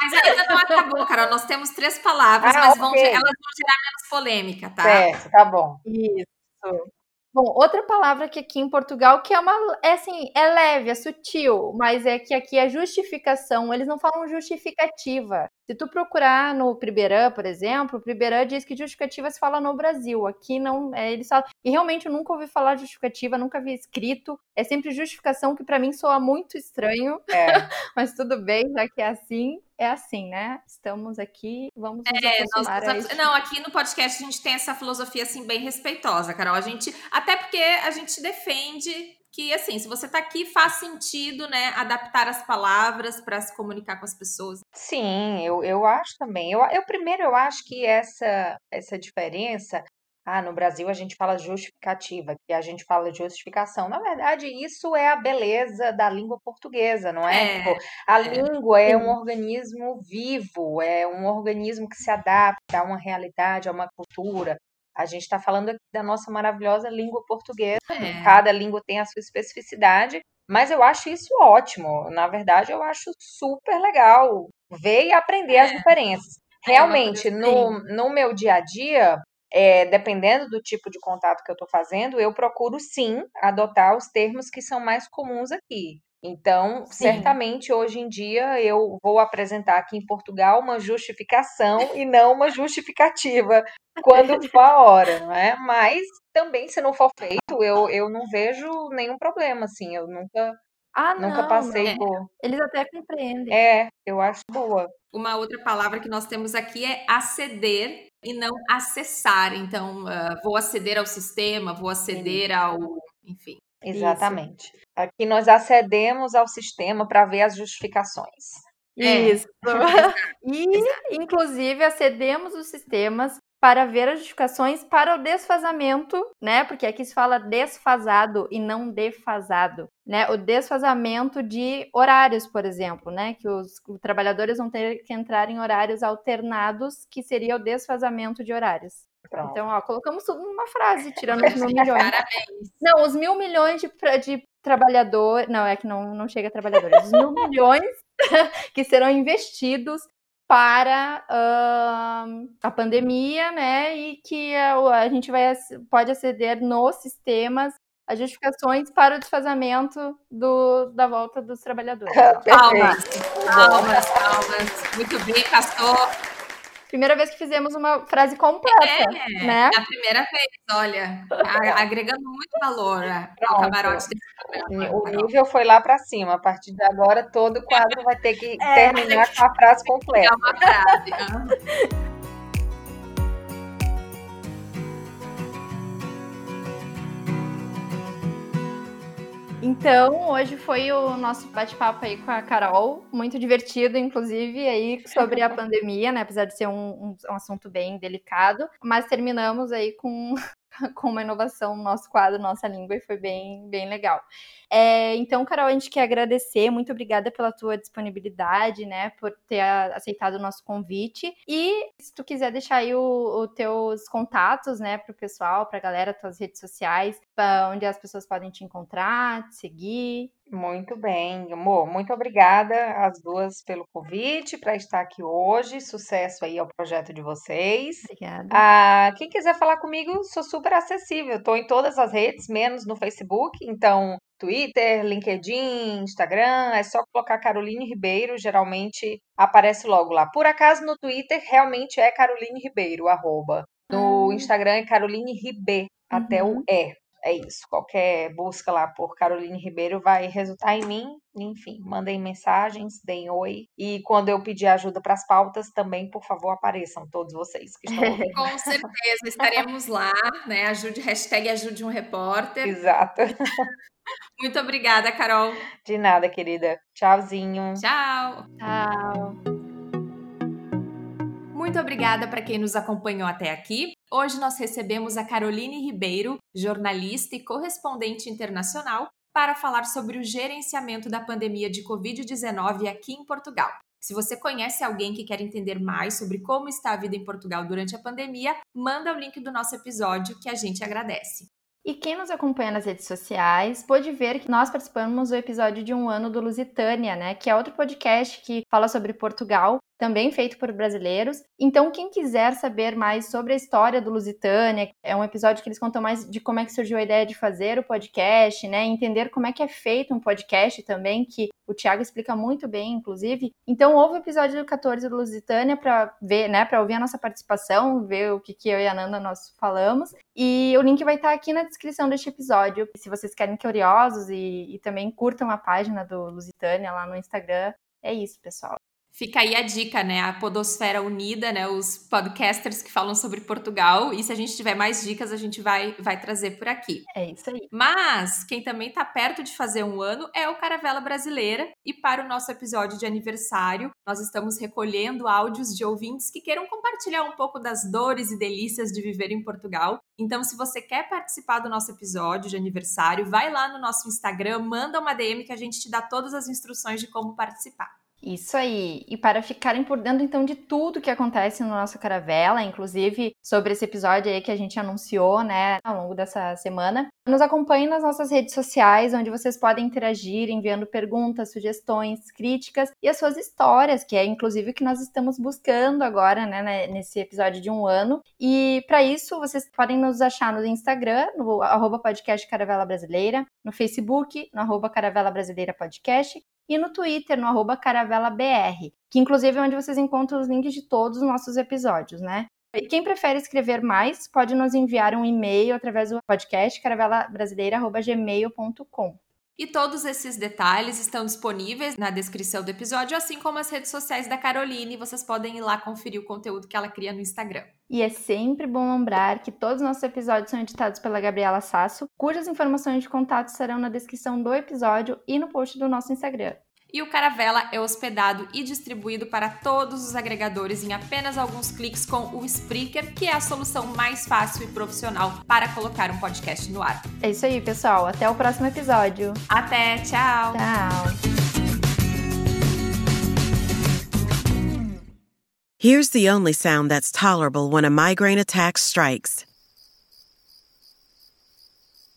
Mas ainda não acabou, Carol. Nós temos três palavras, ah, mas okay. vão, elas vão gerar menos polêmica, tá? Certo, tá bom. Isso. Bom, outra palavra que aqui em Portugal, que é uma, é assim, é leve, é sutil, mas é que aqui é justificação, eles não falam justificativa. Se tu procurar no Pribeirã, por exemplo, o Pribeirã diz que justificativa se fala no Brasil, aqui não, é, eles falam, e realmente eu nunca ouvi falar justificativa, nunca vi escrito, é sempre justificação que para mim soa muito estranho, é. mas tudo bem, já que é assim, é assim, né? Estamos aqui, vamos nos é, nós, Não, aqui no podcast a gente tem essa filosofia assim bem respeitosa, Carol. A gente, até porque a gente defende que assim, se você tá aqui faz sentido, né, adaptar as palavras para se comunicar com as pessoas. Sim, eu, eu acho também. Eu, eu primeiro eu acho que essa essa diferença ah, no Brasil a gente fala justificativa, que a gente fala justificação. Na verdade, isso é a beleza da língua portuguesa, não é? é tipo, a é. língua é um organismo vivo, é um organismo que se adapta a uma realidade, a uma cultura. A gente está falando aqui da nossa maravilhosa língua portuguesa, é. cada língua tem a sua especificidade, mas eu acho isso ótimo. Na verdade, eu acho super legal ver e aprender as é. diferenças. É Realmente, no, no meu dia a dia, é, dependendo do tipo de contato que eu estou fazendo, eu procuro sim adotar os termos que são mais comuns aqui. Então, sim. certamente hoje em dia eu vou apresentar aqui em Portugal uma justificação e não uma justificativa quando for a hora, não é? Mas também, se não for feito, eu, eu não vejo nenhum problema, assim. Eu nunca, ah, nunca não, passei não. por. Eles até compreendem. É, eu acho boa. Uma outra palavra que nós temos aqui é aceder e não acessar. Então, uh, vou aceder ao sistema, vou aceder Sim. ao. Enfim. Exatamente. Isso. Aqui nós acedemos ao sistema para ver as justificações. Isso. É. e, inclusive, acedemos os sistemas para ver as justificações para o desfazamento, né? Porque aqui se fala desfasado e não defasado, né? O desfazamento de horários, por exemplo, né? Que os, trabalhadores vão ter que entrar em horários alternados, que seria o desfazamento de horários. Pronto. Então, ó, colocamos tudo numa frase, tirando os mil milhões. Parabéns. Não, os mil milhões de, de trabalhadores. Não, é que não, não chega a trabalhadores. Os mil milhões que serão investidos para uh, a pandemia, né? E que a, a gente vai, pode aceder nos sistemas as justificações para o desfazamento do, da volta dos trabalhadores. Palmas, palmas, palmas. Muito bem, Castor. Primeira vez que fizemos uma frase completa, é, né? É a primeira vez, olha, agregando muito valor ao camarote desse. O nível foi lá para cima. A partir de agora, todo quadro vai ter que é, terminar com a frase completa. É uma frase. Então, hoje foi o nosso bate-papo aí com a Carol, muito divertido, inclusive, aí sobre a pandemia, né? Apesar de ser um, um, um assunto bem delicado, mas terminamos aí com com uma inovação no nosso quadro, nossa língua, e foi bem, bem legal. É, então, Carol, a gente quer agradecer, muito obrigada pela tua disponibilidade, né, por ter aceitado o nosso convite. E se tu quiser deixar aí os teus contatos, né, para o pessoal, para a galera, tuas redes sociais, onde as pessoas podem te encontrar, te seguir. Muito bem, amor. Muito obrigada às duas pelo convite para estar aqui hoje. Sucesso aí ao projeto de vocês. Obrigada. Ah, quem quiser falar comigo, sou super acessível. Estou em todas as redes, menos no Facebook. Então, Twitter, LinkedIn, Instagram, é só colocar Caroline Ribeiro, geralmente aparece logo lá. Por acaso no Twitter realmente é Caroline Ribeiro, arroba. No ah. Instagram é Caroline Ribe, até o uhum. E é isso. Qualquer busca lá por Caroline Ribeiro vai resultar em mim. Enfim, mandem mensagens, deem oi. E quando eu pedir ajuda para as pautas, também, por favor, apareçam todos vocês que estão ouvindo. Com certeza, estaremos lá, né? Ajude, hashtag ajude um repórter. Exato. Muito obrigada, Carol. De nada, querida. Tchauzinho. Tchau. Tchau. Muito obrigada para quem nos acompanhou até aqui. Hoje nós recebemos a Caroline Ribeiro, jornalista e correspondente internacional, para falar sobre o gerenciamento da pandemia de Covid-19 aqui em Portugal. Se você conhece alguém que quer entender mais sobre como está a vida em Portugal durante a pandemia, manda o link do nosso episódio que a gente agradece. E quem nos acompanha nas redes sociais pôde ver que nós participamos do episódio de um ano do Lusitânia, né? Que é outro podcast que fala sobre Portugal também feito por brasileiros. Então, quem quiser saber mais sobre a história do Lusitânia, é um episódio que eles contam mais de como é que surgiu a ideia de fazer o podcast, né? Entender como é que é feito um podcast também, que o Thiago explica muito bem, inclusive. Então, houve o episódio do 14 do Lusitânia para ver, né, para ouvir a nossa participação, ver o que, que eu e a Nanda nós falamos. E o link vai estar aqui na descrição deste episódio. Se vocês querem curiosos e, e também curtam a página do Lusitânia lá no Instagram. É isso, pessoal. Fica aí a dica, né? A Podosfera Unida, né? Os podcasters que falam sobre Portugal. E se a gente tiver mais dicas, a gente vai, vai trazer por aqui. É isso aí. Mas quem também está perto de fazer um ano é o Caravela Brasileira. E para o nosso episódio de aniversário, nós estamos recolhendo áudios de ouvintes que queiram compartilhar um pouco das dores e delícias de viver em Portugal. Então, se você quer participar do nosso episódio de aniversário, vai lá no nosso Instagram, manda uma DM que a gente te dá todas as instruções de como participar. Isso aí. E para ficarem por dentro, então, de tudo que acontece no nosso Caravela, inclusive sobre esse episódio aí que a gente anunciou, né, ao longo dessa semana, nos acompanhem nas nossas redes sociais, onde vocês podem interagir, enviando perguntas, sugestões, críticas e as suas histórias, que é inclusive o que nós estamos buscando agora, né, né nesse episódio de um ano. E para isso, vocês podem nos achar no Instagram, no arroba podcast Caravela Brasileira, no Facebook, no arroba Caravela Brasileira Podcast, e no Twitter, no arroba caravelabr, que inclusive é onde vocês encontram os links de todos os nossos episódios, né? E quem prefere escrever mais, pode nos enviar um e-mail através do podcast caravelabrasileira.gmail.com. E todos esses detalhes estão disponíveis na descrição do episódio, assim como as redes sociais da Caroline. Vocês podem ir lá conferir o conteúdo que ela cria no Instagram. E é sempre bom lembrar que todos os nossos episódios são editados pela Gabriela Sasso, cujas informações de contato estarão na descrição do episódio e no post do nosso Instagram. E o Caravela é hospedado e distribuído para todos os agregadores em apenas alguns cliques com o Spreaker, que é a solução mais fácil e profissional para colocar um podcast no ar. É isso aí, pessoal. Até o próximo episódio. Até, tchau. Tchau. Here's the only sound that's tolerable when a migraine attack strikes.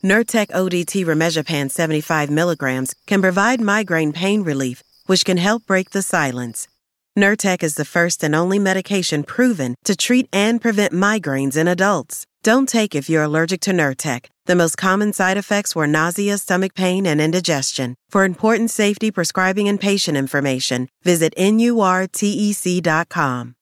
Nurtec ODT Remegipant 75 milligrams can provide migraine pain relief, which can help break the silence. Nurtec is the first and only medication proven to treat and prevent migraines in adults. Don't take if you're allergic to Nurtec. The most common side effects were nausea, stomach pain, and indigestion. For important safety, prescribing, and patient information, visit NURTEC.com.